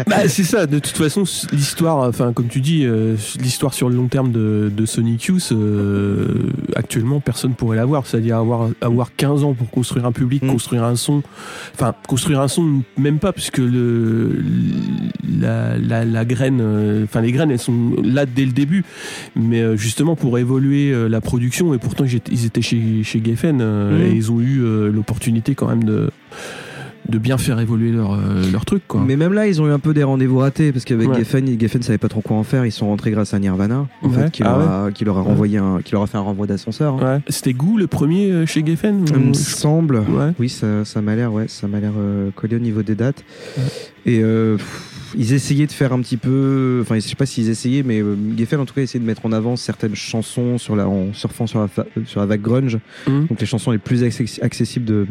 Bah, c'est ça, de toute façon, l'histoire, enfin, comme tu dis, euh, l'histoire sur le long terme de, de Sonic Youth, euh, actuellement, personne pourrait l'avoir. C'est-à-dire avoir, avoir 15 ans pour construire un public, Mm. construire un son. Enfin, construire un son, même pas, puisque le, la, la, la graine, euh, enfin, les graines, elles sont là dès le début. Mais justement, pour évoluer la production, et pourtant, ils étaient chez, chez Geffen, Mm. et ils ont eu euh, l'opportunité quand même de de bien faire évoluer leur, euh, leur truc quoi. Mais même là, ils ont eu un peu des rendez-vous ratés parce qu'avec Ouais. Geffen, Geffen savait pas trop quoi en faire. Ils sont rentrés grâce à Nirvana, en Ouais. fait, qui, Ah leur a, qui leur a renvoyé un, qui leur a fait un renvoi d'ascenseur. hein. Ouais. C'était Gou le premier euh, chez Geffen Il me semble. Ouais. Oui, ça, ça m'a l'air, ouais, ça m'a l'air euh, collé au niveau des dates. Et euh, pff, ils essayaient de faire un petit peu, enfin, je sais pas s'ils essayaient, mais euh, Geffen en tout cas essayait de mettre en avant certaines chansons sur la, en surfant sur la, fa- sur la vague grunge, Mhm. donc les chansons les plus accessi- accessibles de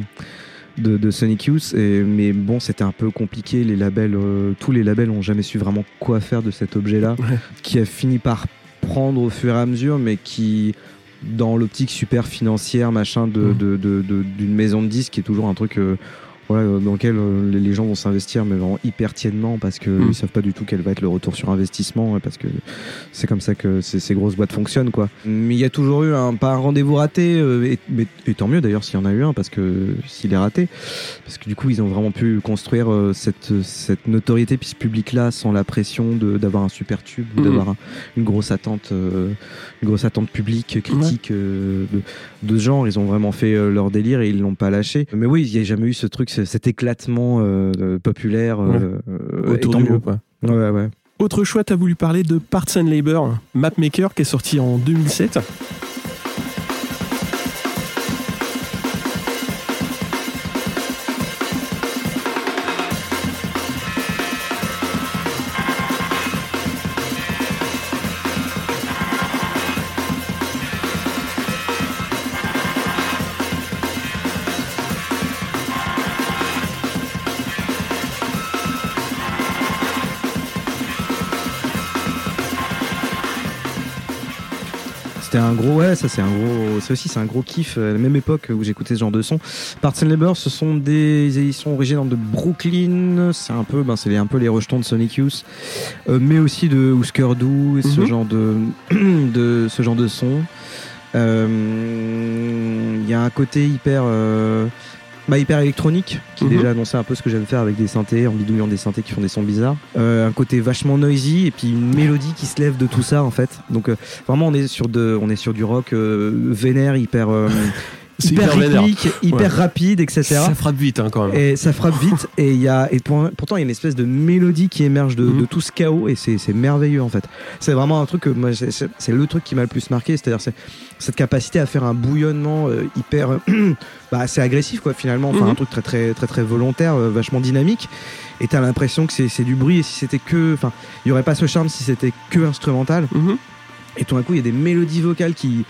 de, de Sonic Youth. Et, mais bon, c'était un peu compliqué. Les labels, euh, tous les labels ont jamais su vraiment quoi faire de cet objet-là, Ouais. qui a fini par prendre au fur et à mesure, mais qui dans l'optique super financière machin de, Mhm. de- de- de- d'une maison de disques qui est toujours un truc euh, voilà, euh, dans lequel euh, les- gens vont s'investir mais vraiment hyper tièdement parce que Mhm. ils savent pas du tout quel va être le retour sur investissement parce que c'est comme ça que ces, ces grosses boîtes fonctionnent quoi. Mais il y a toujours eu un pas un rendez-vous raté euh, et, mais- et tant mieux d'ailleurs s'il y en a eu un parce que s'il est raté. Parce que du coup ils ont vraiment pu construire cette, cette notoriété puis ce public là sans la pression de- d'avoir un super tube Mhm. d'avoir un- une grosse attente une grosse attente publique critique de, de ce genre. Ils ont vraiment fait leur délire et ils l'ont pas lâché. Mais oui il y a jamais eu ce truc ce- cet éclatement euh, euh, populaire euh, autour du mieux. groupe. ouais. ouais ouais Autre choix, t'as voulu parler de Parts and Labor, Mapmaker, qui est sorti en 2007. Gros, ouais, ça c'est un gros, ça aussi c'est un gros kiff. À la même époque où j'écoutais ce genre de son. Parts and Labor, ce sont des, ils sont originaires de Brooklyn. C'est un peu, ben c'est les- un peu les rejetons de Sonic Youth, euh, mais aussi de Husker Du et ce Mhm. genre de, de ce genre de son. Euh, Il y a un côté hyper, euh, bah, hyper électronique qui Mhm. déjà annonçait un peu ce que j'aime faire avec des synthés, en bidouillant des synthés qui font des sons bizarres. Euh, un côté vachement noisy et puis une mélodie qui se lève de tout ça en fait. Donc euh, vraiment on est sur de, on est sur du rock euh, vénère, hyper, euh, hyper rythmique, hyper Ouais. rapide, etc. Ça frappe vite hein, quand même. Et ça frappe vite et il y a et pour- pourtant il y a une espèce de mélodie qui émerge de, Mhm. de tout ce chaos et c'est merveilleux en fait. C'est vraiment un truc que moi c'est- le truc qui m'a le plus marqué, c'est-à-dire c'est cette capacité à faire un bouillonnement euh, hyper bah assez agressif quoi finalement, enfin Mhm. un truc très très très très volontaire, euh, vachement dynamique. Et t'as l'impression que c'est c'est du bruit et si c'était que enfin il y aurait pas ce charme si c'était que instrumental. Mhm. Et tout d'un coup, il y a des mélodies vocales qui,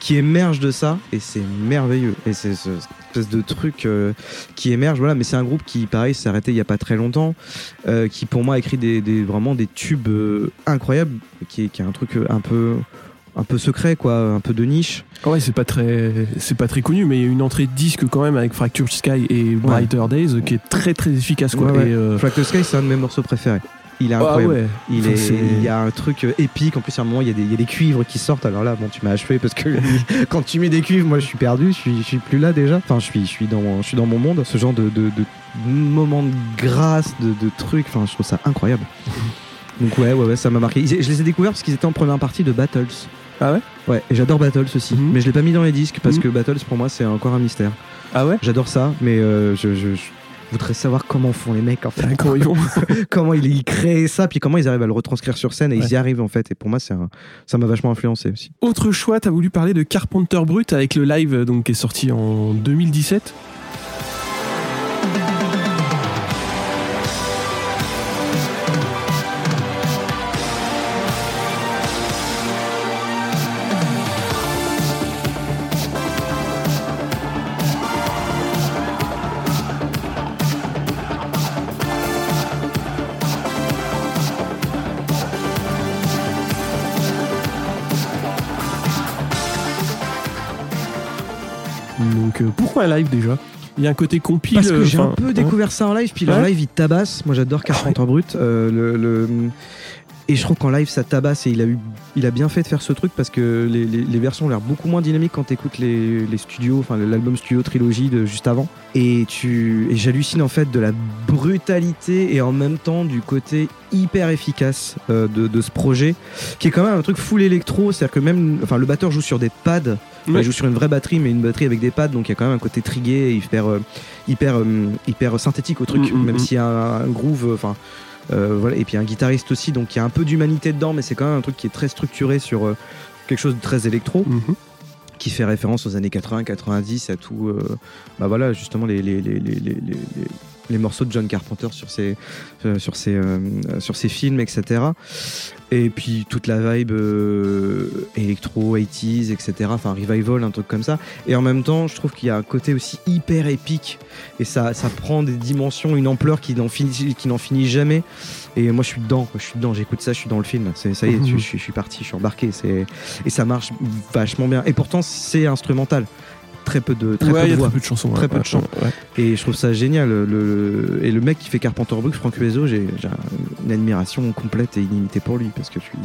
qui émergent de ça, et c'est merveilleux. Et c'est ce cette espèce de truc euh, qui émerge. Voilà, mais c'est un groupe qui, pareil, s'est arrêté il y a pas très longtemps, euh, qui pour moi a écrit des, des- vraiment des tubes euh, incroyables, qui est, qui est un truc euh, un peu un peu secret quoi un peu de niche Ouais, c'est pas très, c'est pas très connu, mais il y a une entrée de disque quand même avec Fractured Sky et Brighter Days euh, qui est très très efficace quoi. Ouais, ouais. Et, euh, Fractal Sky c'est un de mes morceaux préférés il est ah incroyable ouais. Il, est, il y a un truc euh, épique. En plus, à un moment, il y, a des, il y a des cuivres qui sortent. Alors là, bon, tu m'as achevé parce que quand tu mets des cuivres, moi, je suis perdu. Je suis, je suis plus là déjà. Enfin, je suis, je suis dans, mon- je suis dans mon monde. Ce genre de, de, de moments de grâce, de, de trucs. Enfin, je trouve ça incroyable. Donc ouais, ouais, ouais, ça m'a marqué. Je les ai découverts parce qu'ils étaient en première partie de Battles. Ah ouais? Ouais, et j'adore Battles aussi. Mhm. Mais je l'ai pas mis dans les disques parce Mhm. que Battles pour moi c'est encore un mystère. Ah ouais? J'adore ça, mais euh, je, je, je- voudrais savoir comment font les mecs en fait. Quand ils vont. comment ils, ils créent ça, puis comment ils arrivent à le retranscrire sur scène et Ouais. ils y arrivent en fait. Et pour moi, c'est un- ça m'a vachement influencé aussi. Autre choix, t'as voulu parler de Carpenter Brut avec le live donc, qui est sorti en 2017. Euh, pourquoi un live déjà? Il y a un côté compile. Parce que j'ai enfin, un peu hein. découvert ça en live, puis Ouais. live il tabasse. Moi j'adore Carpenter Brut. euh, le, le- Et je trouve qu'en live ça tabasse et il a, eu... il a bien fait de faire ce truc parce que les, les- les versions ont l'air beaucoup moins dynamiques quand tu écoutes les, les studios, enfin l'album studio trilogie de juste avant. Et, tu... et j'hallucine en fait de la brutalité et en même temps du côté hyper efficace euh, de, de ce projet qui est quand même un truc full électro. C'est-à-dire que même enfin, le batteur joue sur des pads. Enfin, il joue sur une vraie batterie, mais une batterie avec des pads, donc il y a quand même un côté trigué et hyper, euh, hyper, euh, hyper synthétique au truc, Mm, mm, même mm. s'il y a un, un groove, enfin. Euh, voilà. Et puis un guitariste aussi, donc il y a un peu d'humanité dedans, mais c'est quand même un truc qui est très structuré sur euh, quelque chose de très électro, Mhm. qui fait référence aux années 80, 90, à tout. euh, bah voilà, justement les, les, les, les, les, morceaux de John Carpenter sur ses, euh, sur ses, euh, sur ses films, etc. Et puis toute la vibe euh, électro, 80s, etc. Enfin, revival, un truc comme ça. Et en même temps, je trouve qu'il y a un côté aussi hyper épique. Et ça, ça prend des dimensions, une ampleur qui n'en finit, qui n'en finit jamais. Et moi, je suis dedans, quoi. je suis dedans. J'écoute ça, je suis dans le film. C'est, ça y est, Mhm. je, je suis- je suis parti, je suis embarqué. C'est, et ça marche vachement bien. Et pourtant, c'est instrumental. Très peu de, très Ouais, peu de voix. très peu de chansons. Très ouais, peu de ouais, chants. ouais. Et je trouve ça génial. Le, le- et le mec qui fait Carpenter Brut, Franck Hueso, j'ai j'ai un- une admiration complète et illimitée pour lui parce que je suis.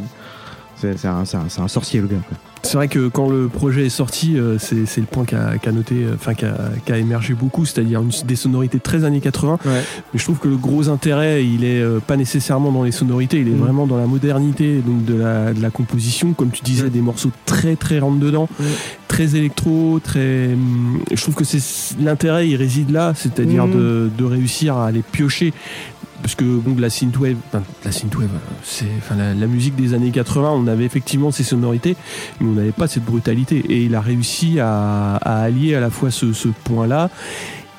C'est un, sorcier, le gars. C'est vrai que quand le projet est sorti, euh, c'est le point qui a, qui a noté, euh, enfin qui a, qui a émergé beaucoup, c'est-à-dire des sonorités très années 80. Ouais. Mais je trouve que le gros intérêt, il est euh, pas nécessairement dans les sonorités, il est Mm. vraiment dans la modernité donc de la, de la composition, comme tu disais, Ouais. des morceaux très très rentre dedans, Ouais. très électro, très. Je trouve que c'est l'intérêt, il réside là, c'est-à-dire Mm. de, de réussir à aller piocher. Parce que bon, de la synthwave, enfin, la synthwave, euh, c'est, enfin, la, la musique des années 80, on avait effectivement ces sonorités, mais on n'avait pas cette brutalité. Et il a réussi à, à allier à la fois ce, ce point-là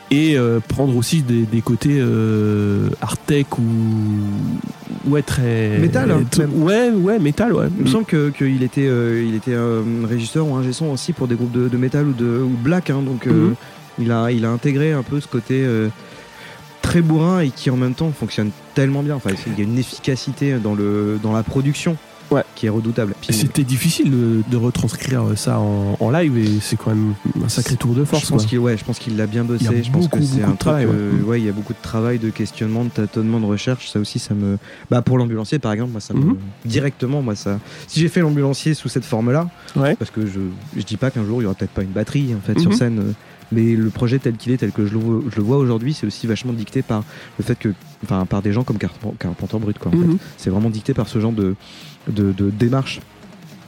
et euh, prendre aussi des, des côtés euh, art tech ou ouais très Métal, hein, ouais ouais métal ouais Il me semble que- qu'il était, euh, il était régisseur ou ingé son aussi pour des groupes de, de métal ou de ou black. hein, donc euh, Mhm. il, a, il a intégré un peu ce côté très bourrin et qui en même temps fonctionne tellement bien. Enfin, il y a une efficacité dans, le, dans la production Ouais. qui est redoutable. C'était difficile de, de retranscrire ça en, en live et c'est quand même un sacré tour de force je pense qu'il ouais, je pense qu'il l'a bien bossé. Il y a je pense que beaucoup, c'est un de travail, ouais. euh, ouais, il y a beaucoup de travail, de questionnement, de tâtonnement, de recherche. Ça aussi, ça me. Bah pour l'ambulancier, par exemple, moi, ça me Mhm. directement, moi, ça. Si j'ai fait l'ambulancier sous cette forme-là, Ouais. parce que je, je dis pas qu'un jour il y aura peut-être pas une batterie en fait sur Mhm. scène. euh, Mais le projet tel qu'il est, tel que je le vois, je le vois aujourd'hui, c'est aussi vachement dicté par le fait que, enfin, par des gens comme Carp- Carpenter Brut, quoi. En fait. Mhm. C'est vraiment dicté par ce genre de, de, de démarche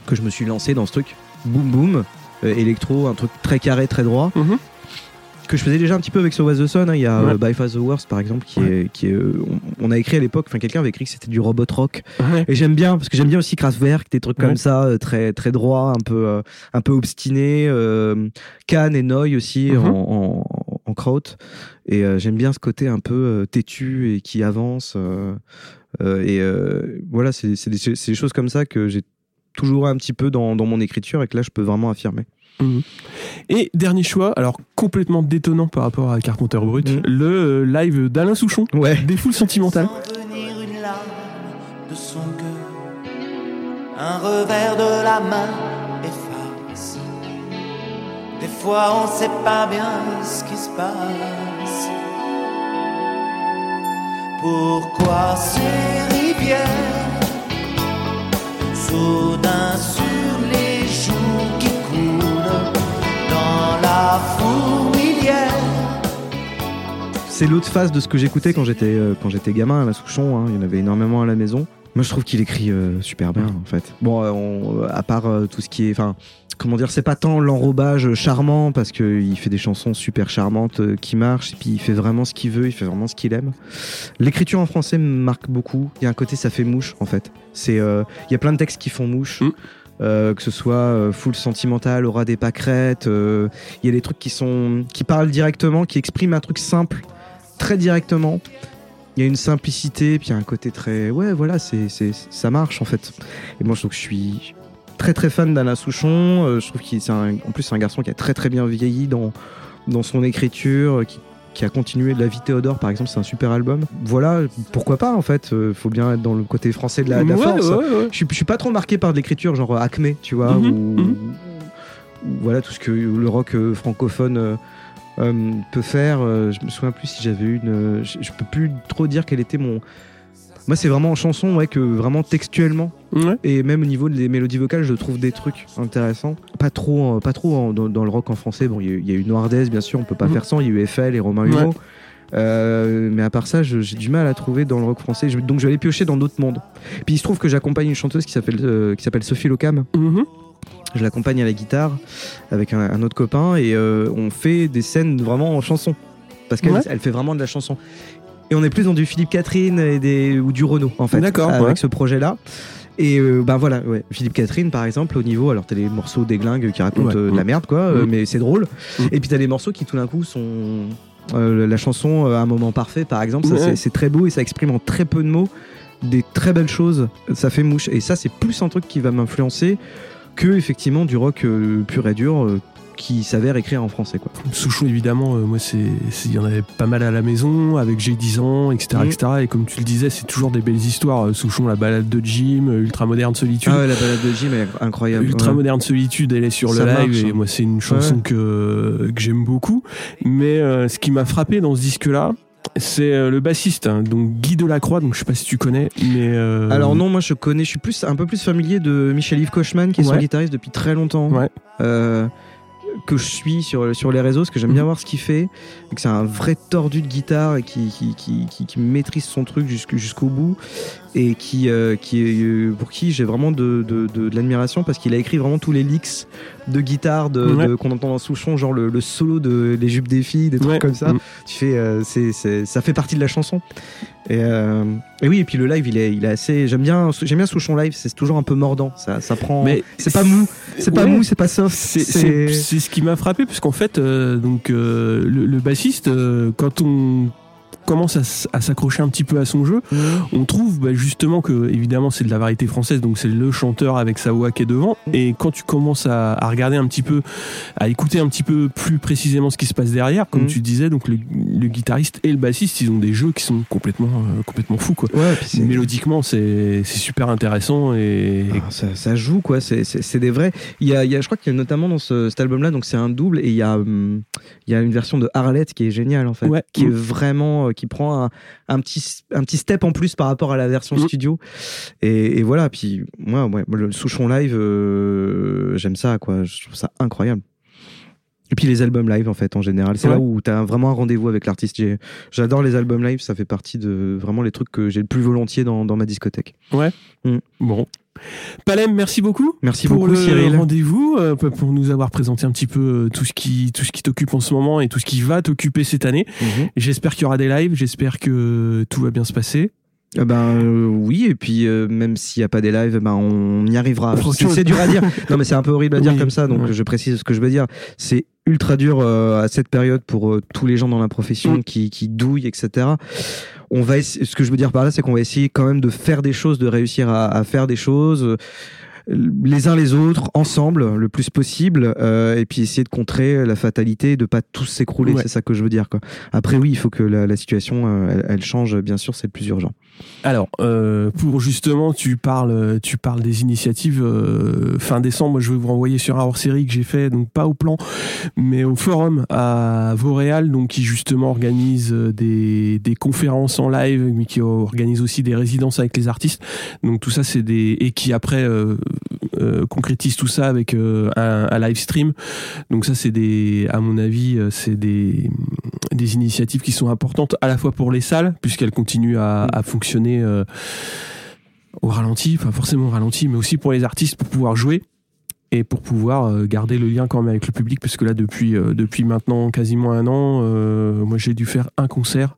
que je me suis lancé dans ce truc. Boum boum, euh, électro, un truc très carré, très droit. Mhm. Que je faisais déjà un petit peu avec So Was the Sun. hein. Il y a Ouais. euh, By Far the Worst par exemple, qui est, qui est, euh, on, on a écrit à l'époque, enfin quelqu'un avait écrit que c'était du robot rock. Ouais. Et j'aime bien parce que j'aime bien aussi Kraftwerk, des trucs comme ça, euh, très très droit, un peu un peu obstiné. Euh, Cannes et Noy aussi Mhm. en, en, en kraut. Et euh, j'aime bien ce côté un peu euh, têtu et qui avance. euh, euh, et euh, voilà, c'est des, c'est des choses comme ça que j'ai toujours un petit peu dans, dans mon écriture et que là je peux vraiment affirmer. Et dernier choix, alors complètement détonnant par rapport à Carpenter Brut, Mhm. le euh, live d'Alain Souchon, Ouais. des foules sentimentales. Une larme de son un revers de la main efface. Des fois on sait pas bien ce qui se passe. Pourquoi ces rivières soudain sur les C'est l'autre phase de ce que j'écoutais quand j'étais euh, quand j'étais gamin à la Souchon. hein. Il y en avait énormément à la maison. Moi, je trouve qu'il écrit euh, super bien, en fait. Bon, euh, à part tout ce qui est, enfin, comment dire, c'est pas tant l'enrobage charmant parce que il fait des chansons super charmantes qui marchent et puis il fait vraiment ce qu'il veut, il fait vraiment ce qu'il aime. L'écriture en français me marque beaucoup. Il y a un côté, ça fait mouche, en fait. C'est, il y a plein de textes qui font mouche. Mm. Euh, que ce soit euh, full sentimental, aura des pâquerettes, euh, il y a des trucs qui sont qui parlent directement, qui expriment un truc simple, très directement. Il y a une simplicité, puis il y a un côté très ouais voilà c'est ça marche en fait. Et moi je trouve que je suis très très fan d'Alain Souchon. Je trouve qu'il c'est en plus c'est un garçon qui a très très bien vieilli dans dans son écriture, qui qui a continué de la vie Théodore par exemple c'est un super album voilà pourquoi pas en fait Euh, faut bien être dans le côté français de la, de la Ouais, force ouais, ouais. je suis, je suis pas trop marqué par de l'écriture genre euh, Acme, tu vois, Mhm, ou, mhm. ou voilà tout ce que le rock euh, francophone euh, peut faire. Euh, je me souviens plus si j'avais une. euh, je, je peux plus trop dire quel était mon. Moi, c'est vraiment en chanson, ouais, que vraiment textuellement Ouais. et même au niveau des mélodies vocales, je trouve des trucs intéressants. Pas trop, euh, pas trop en- dans, dans le rock en français. Bon, il y, a eu- il y a eu Noirdaise, bien sûr, on peut pas Mhm. faire sans. Il y a eu FL et Romain Ouais. Humeau. Euh, mais à part ça, j'ai du mal à trouver dans le rock français. Je- donc je vais aller piocher dans d'autres mondes. Puis il se trouve que j'accompagne une chanteuse qui s'appelle euh, qui s'appelle Sophie Locam. Mhm. Je l'accompagne à la guitare avec un, un autre copain et on fait des scènes vraiment en chanson parce qu'elle Ouais. elle fait vraiment de la chanson. Et on est plus dans du Philippe Catherine et des, ou du Renault en fait. D'accord, Avec ouais. ce projet-là. Et euh, ben voilà, ouais. Philippe Catherine par exemple, au niveau, alors t'as les morceaux déglingues qui racontent Ouais. euh, de la merde quoi, euh, Mm. mais c'est drôle. Mm. Et puis t'as les morceaux qui tout d'un coup sont. euh, la chanson euh, Un moment parfait par exemple, ça c'est- c'est très beau et ça exprime en très peu de mots des très belles choses. Ça fait mouche. Et ça c'est plus un truc qui va m'influencer que effectivement du rock euh, pur et dur euh, qui s'avère écrire en français quoi. Souchon, évidemment, euh, moi, il y en avait pas mal à la maison, avec J'ai 10 ans, etc., Mm. etc. Et comme tu le disais, c'est toujours des belles histoires. Euh, Souchon, la balade de Jim, euh, Ultra Moderne Solitude. Ah ouais, la balade de Jim est incroyable. Ultra Ouais. Moderne Solitude, elle est sur Ça le live et hein. moi c'est une chanson que, que j'aime beaucoup. Mais euh, ce qui m'a frappé dans ce disque-là, c'est le bassiste, hein, donc Guy Delacroix. Donc je sais pas si tu connais, mais euh, Alors non, moi je connais, je suis plus un peu plus familier de Michel-Yves Kochman qui est son guitariste depuis très longtemps. Ouais. Euh, que je suis sur, sur les réseaux, parce que j'aime bien Mhm. voir ce qu'il fait, et que c'est un vrai tordu de guitare et qui, qui, qui, qui- qui maîtrise son truc jusqu'- jusqu'au bout, et qui, euh, qui est, euh, pour qui j'ai vraiment de, de, de, de l'admiration, parce qu'il a écrit vraiment tous les licks de guitare de, Ouais. de- qu'on entend dans Souchon, genre le, le solo de Les jupes des filles, des trucs Ouais. comme ça. Mm. Tu fais, euh, c'est, c'est- ça fait partie de la chanson. Et, euh, et oui, et puis le live, il est, il est assez. J'aime bien, j'aime bien Souchon live. C'est toujours un peu mordant. Ça, ça prend. Mais c'est pas mou. C'est pas Ouais. mou. C'est pas soft. C'est- C'est c'est ce qui m'a frappé, parce qu'en fait, euh, donc, euh, le, le bassiste, euh, quand on commence à, s'accrocher un petit peu à son jeu, Mhm. on trouve bah, justement que, évidemment, c'est de la variété française, donc c'est le chanteur avec sa voix qui est devant. Et quand tu commences à, à regarder un petit peu, à écouter un petit peu plus précisément ce qui se passe derrière, comme Mhm. tu disais, donc le, le guitariste et le bassiste, ils ont des jeux qui sont complètement, euh, complètement fous, quoi. Ouais, Mélodiquement, c'est super intéressant et, Ah, ça, ça joue quoi, c'est- des vrais. Il y a, il y a, je crois qu'il y a notamment dans ce, cet album-là, donc c'est un double et il y a, hum, il y a une version de Arlette qui est géniale en fait, Ouais. qui est vraiment, euh, qui prend un, un petit, un petit step en plus par rapport à la version Mm. studio. Et, et voilà, puis moi, ouais, le Souchon live, euh, j'aime ça quoi, je trouve ça incroyable. Et puis les albums live en fait en général, c'est Ouais. là où t'as vraiment un rendez-vous avec l'artiste. J'adore les albums live, ça fait partie de vraiment les trucs que j'ai le plus volontiers dans, dans ma discothèque. bon. Palem, merci beaucoup. Merci pour beaucoup le Cyril. rendez-vous, euh, pour nous avoir présenté un petit peu euh, tout ce qui tout ce qui t'occupe en ce moment et tout ce qui va t'occuper cette année. Mhm. J'espère qu'il y aura des lives, j'espère que tout va bien se passer. Eh Ben euh, oui, et puis euh, même s'il n'y a pas des lives, ben on y arrivera. C'est dur à dire. Non, mais c'est un peu horrible à dire Oui, comme ça, donc ouais. je précise ce que je veux dire. C'est ultra dur euh, à cette période pour euh, tous les gens dans la profession Mm. qui, qui douillent, etc. On va ce que je veux dire par là, c'est qu'on va essayer quand même de faire des choses, de réussir à, à faire des choses. euh, les uns les autres ensemble le plus possible euh, et puis essayer de contrer la fatalité de pas tous s'écrouler Ouais. c'est ça que je veux dire quoi après oui il faut que la, la situation euh, elle, elle change bien sûr c'est le plus urgent Alors, euh, pour justement, tu parles, tu parles des initiatives. euh, fin décembre, je vais vous renvoyer sur un hors-série que j'ai fait, donc pas au plan, mais au forum à Vauréal, donc qui justement organise euh, des, conférences en live, mais qui organise aussi des résidences avec les artistes. Donc tout ça, c'est des et qui après concrétise tout ça avec un, un live stream. Donc ça, c'est des, à mon avis, c'est des des initiatives qui sont importantes à la fois pour les salles puisqu'elles continuent à, à fonctionner euh, au ralenti, pas forcément au ralenti, mais aussi pour les artistes pour pouvoir jouer et pour pouvoir euh, garder le lien quand même avec le public, parce que là depuis euh, depuis maintenant quasiment un an, euh, moi j'ai dû faire un concert,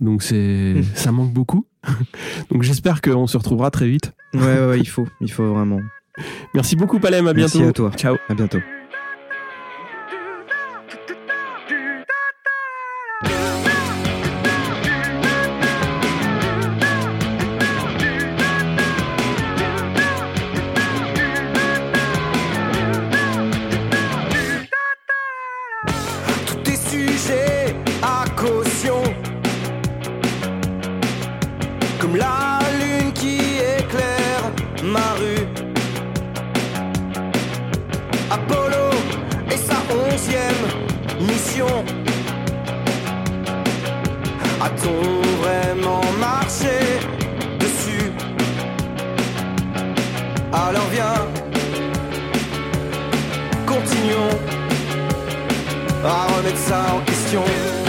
donc c'est Hmm. ça manque beaucoup. donc j'espère qu'on se retrouvera très vite. Ouais, ouais, il faut, il faut vraiment. Merci beaucoup Palem, à Merci bientôt. à toi. Ciao. À bientôt. Continuons à remettre ça en question.